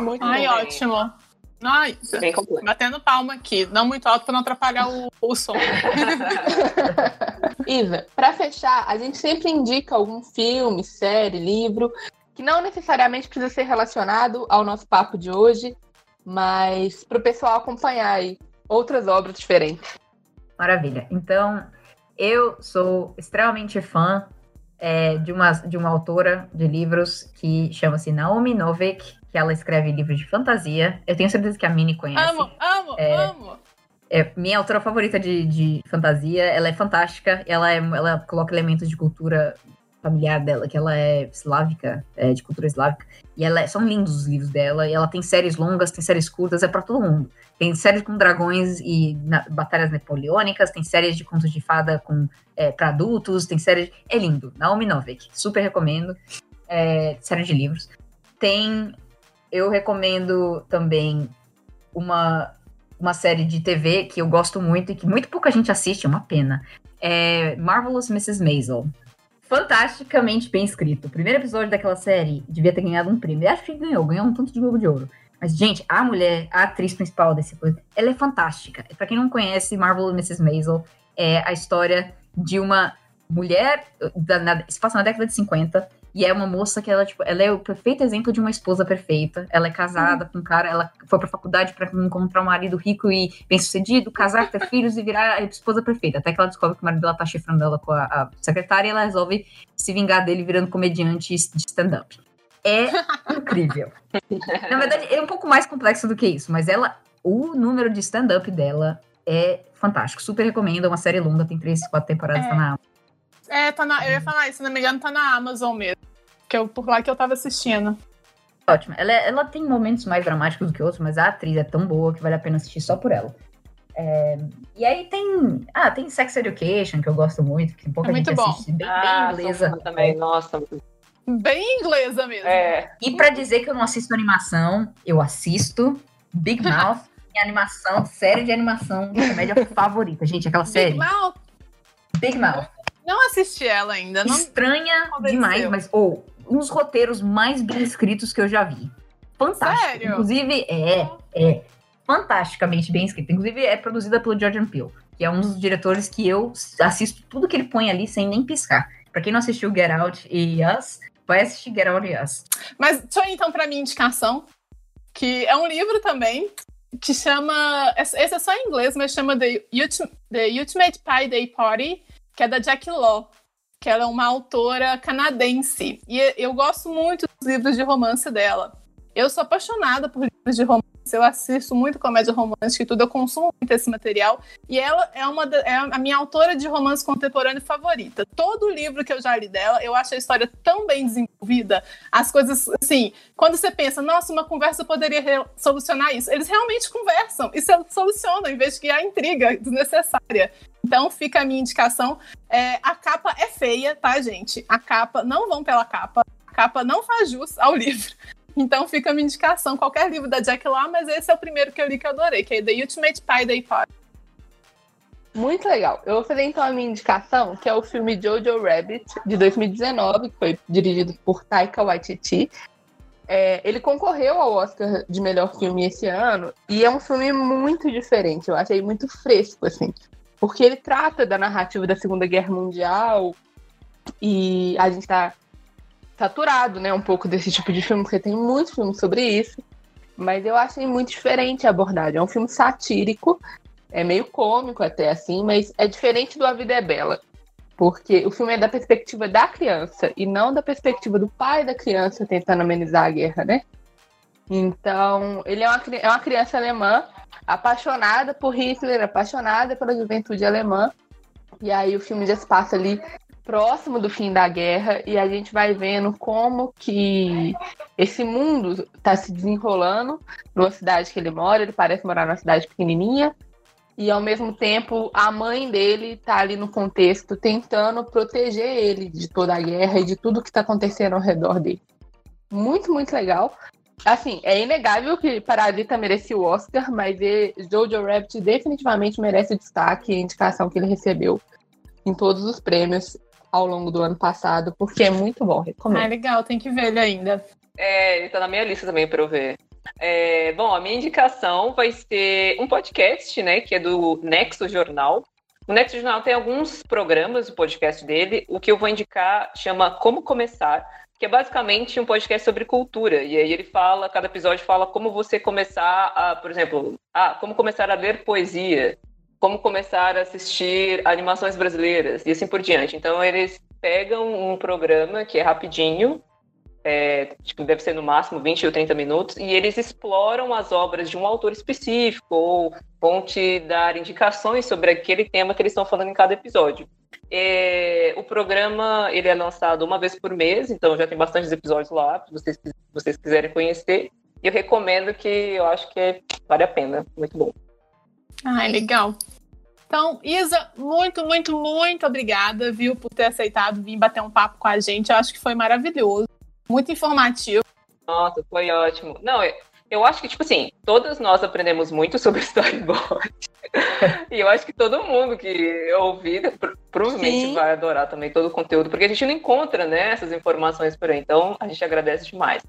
Muito Ai, bom. ótimo. Ai, batendo palma aqui, não muito alto para não atrapalhar o, o som. Isa, para fechar, a gente sempre indica algum filme, série, livro que não necessariamente precisa ser relacionado ao nosso papo de hoje, mas para o pessoal acompanhar aí outras obras diferentes. Maravilha. Então, eu sou extremamente fã é, de, uma, de uma autora de livros que chama-se Naomi Novik, que ela escreve livros de fantasia. Eu tenho certeza que a Mini conhece. Amo, amo, é, amo. É minha autora favorita de, de fantasia. Ela é fantástica. Ela, é, ela coloca elementos de cultura familiar dela, que ela é eslávica, é, de cultura eslávica, e ela é, são lindos os livros dela, e ela tem séries longas, tem séries curtas, é para todo mundo. Tem séries com dragões e na, batalhas napoleônicas, tem séries de contos de fada com é, para adultos, tem séries. É lindo. Naomi Novik, super recomendo. É, série de livros. Tem. Eu recomendo também uma, uma série de TV que eu gosto muito e que muito pouca gente assiste, é uma pena. É Marvelous Mrs. Maisel fantasticamente bem escrito. O primeiro episódio daquela série devia ter ganhado um prêmio. Eu acho que ganhou, ganhou um tanto de Globo de Ouro. Mas, gente, a mulher, a atriz principal desse coisa, ela é fantástica. Pra quem não conhece, Marvel Mrs. Maisel é a história de uma mulher, da, na, se passa na década de 50, e é uma moça que ela, tipo, ela é o perfeito exemplo de uma esposa perfeita. Ela é casada uhum. com um cara, ela foi pra faculdade para encontrar um marido rico e bem-sucedido, casar, ter filhos e virar a esposa perfeita. Até que ela descobre que o marido dela tá chifrando ela com a, a secretária e ela resolve se vingar dele virando comediante de stand-up. É incrível. Na verdade, é um pouco mais complexo do que isso, mas ela, o número de stand-up dela é fantástico. Super recomendo, é uma série longa, tem três, quatro temporadas, é. tá na é, tá na, eu ia falar isso, se não me engano, tá na Amazon mesmo. Que eu, por lá que eu tava assistindo. Ótimo. Ela, ela tem momentos mais dramáticos do que outros, mas a atriz é tão boa que vale a pena assistir só por ela. É, e aí tem. Ah, tem Sex Education, que eu gosto muito, que tem pouca é gente bom. assiste. Bem, ah, bem inglesa. Também, nossa. Bem inglesa mesmo. É. E pra dizer que eu não assisto animação, eu assisto Big Mouth, minha animação, série de animação, comédia favorita. Gente, aquela Big série. Mouth. Big Mouth. Não assisti ela ainda. Não Estranha demais, mas ou oh, uns roteiros mais bem escritos que eu já vi. Fantástico. Sério? Inclusive, é, é fantasticamente bem escrito. Inclusive, é produzida pelo Jordan Peele, que é um dos diretores que eu assisto tudo que ele põe ali sem nem piscar. Pra quem não assistiu Get Out e Us, vai assistir Get Out e Us. Mas ir então pra minha indicação, que é um livro também, que chama. Esse é só em inglês, mas chama The, The Ultimate Pie Day Party que é da Jack Law, que ela é uma autora canadense. E eu gosto muito dos livros de romance dela. Eu sou apaixonada por livros de romance, eu assisto muito comédia romântica e tudo, eu consumo muito esse material. E ela é uma é a minha autora de romance contemporâneo favorita. Todo livro que eu já li dela, eu acho a história tão bem desenvolvida. As coisas, assim, quando você pensa, nossa, uma conversa poderia solucionar isso, eles realmente conversam e solucionam, em vez de criar intriga desnecessária. Então fica a minha indicação. É, a capa é feia, tá, gente? A capa, não vão pela capa. A capa não faz jus ao livro. Então fica a minha indicação. Qualquer livro da Jack lá, mas esse é o primeiro que eu li que eu adorei, que é The Ultimate Pie Day Party. Muito legal. Eu vou fazer então a minha indicação, que é o filme Jojo Rabbit, de 2019, que foi dirigido por Taika Waititi. É, ele concorreu ao Oscar de melhor filme esse ano, e é um filme muito diferente. Eu achei muito fresco, assim porque ele trata da narrativa da Segunda Guerra Mundial e a gente está saturado, né, um pouco desse tipo de filme, porque tem muitos filmes sobre isso, mas eu achei muito diferente a abordagem. É um filme satírico, é meio cômico até assim, mas é diferente do A Vida é Bela, porque o filme é da perspectiva da criança e não da perspectiva do pai da criança tentando amenizar a guerra, né? Então, ele é uma, é uma criança alemã apaixonada por Hitler, apaixonada pela juventude alemã. E aí o filme já se passa ali próximo do fim da guerra e a gente vai vendo como que esse mundo está se desenrolando numa cidade que ele mora. Ele parece morar numa cidade pequenininha e ao mesmo tempo a mãe dele está ali no contexto tentando proteger ele de toda a guerra e de tudo que está acontecendo ao redor dele. Muito, muito legal. Assim, é inegável que Parasita merecia o Oscar, mas Jojo Rabbit definitivamente merece o destaque e a indicação que ele recebeu em todos os prêmios ao longo do ano passado, porque é muito bom, recomendo. Ah, legal, tem que ver ele ainda. É, ele tá na minha lista também para eu ver. É, bom, a minha indicação vai ser um podcast, né, que é do Nexo Jornal. O Nexo Jornal tem alguns programas, o podcast dele. O que eu vou indicar chama Como Começar, que é basicamente um podcast sobre cultura. E aí ele fala, cada episódio fala como você começar a, por exemplo, ah, como começar a ler poesia, como começar a assistir animações brasileiras e assim por diante. Então eles pegam um programa que é rapidinho, é, tipo, deve ser no máximo 20 ou 30 minutos, e eles exploram as obras de um autor específico ou vão te dar indicações sobre aquele tema que eles estão falando em cada episódio. É, o programa ele é lançado uma vez por mês, então já tem bastantes episódios lá, se vocês, vocês quiserem conhecer. Eu recomendo que eu acho que vale a pena. Muito bom. Ai, legal. Então, Isa, muito, muito, muito obrigada, viu, por ter aceitado vir bater um papo com a gente. Eu acho que foi maravilhoso, muito informativo. Nossa, foi ótimo. Não, eu acho que, tipo assim, todas nós aprendemos muito sobre storyboard. e eu acho que todo mundo que ouvir provavelmente Sim. vai adorar também todo o conteúdo, porque a gente não encontra, né, essas informações por aí. Então, a gente agradece demais.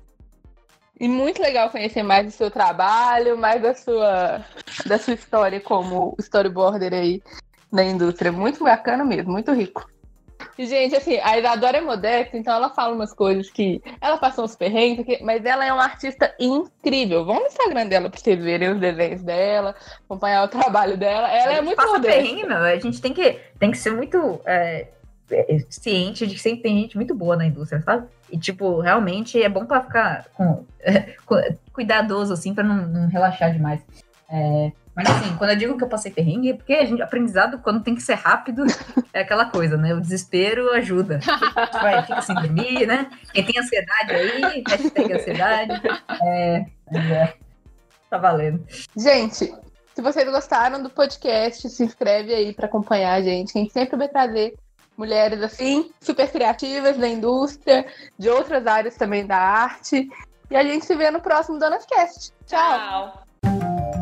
E muito legal conhecer mais do seu trabalho, mais da sua, da sua história como storyboarder aí na indústria. Muito bacana mesmo, muito rico. E, gente, assim, a Isadora é modesta, então ela fala umas coisas que. Ela passou uns perrengues, mas ela é uma artista incrível. Vão no Instagram dela pra vocês verem os desenhos dela, acompanhar o trabalho dela. Ela é muito passa modesta. Perrengue, meu. A gente tem que, tem que ser muito. É é, ciente de que sempre tem gente muito boa na indústria, sabe? E, tipo, realmente é bom pra ficar com, cuidadoso, assim, pra não, não relaxar demais. É, mas, assim, quando eu digo que eu passei perrengue, é porque a gente, aprendizado, quando tem que ser rápido, é aquela coisa, né? O desespero ajuda. Vai, fica sem dormir, né? Quem tem ansiedade aí, hashtag ansiedade. É, é, tá valendo. Gente, se vocês gostaram do podcast, se inscreve aí para acompanhar a gente. A gente sempre vai trazer mulheres assim, super criativas da indústria, de outras áreas também da arte. E a gente se vê no próximo Donas Cast. Tchau! Tchau.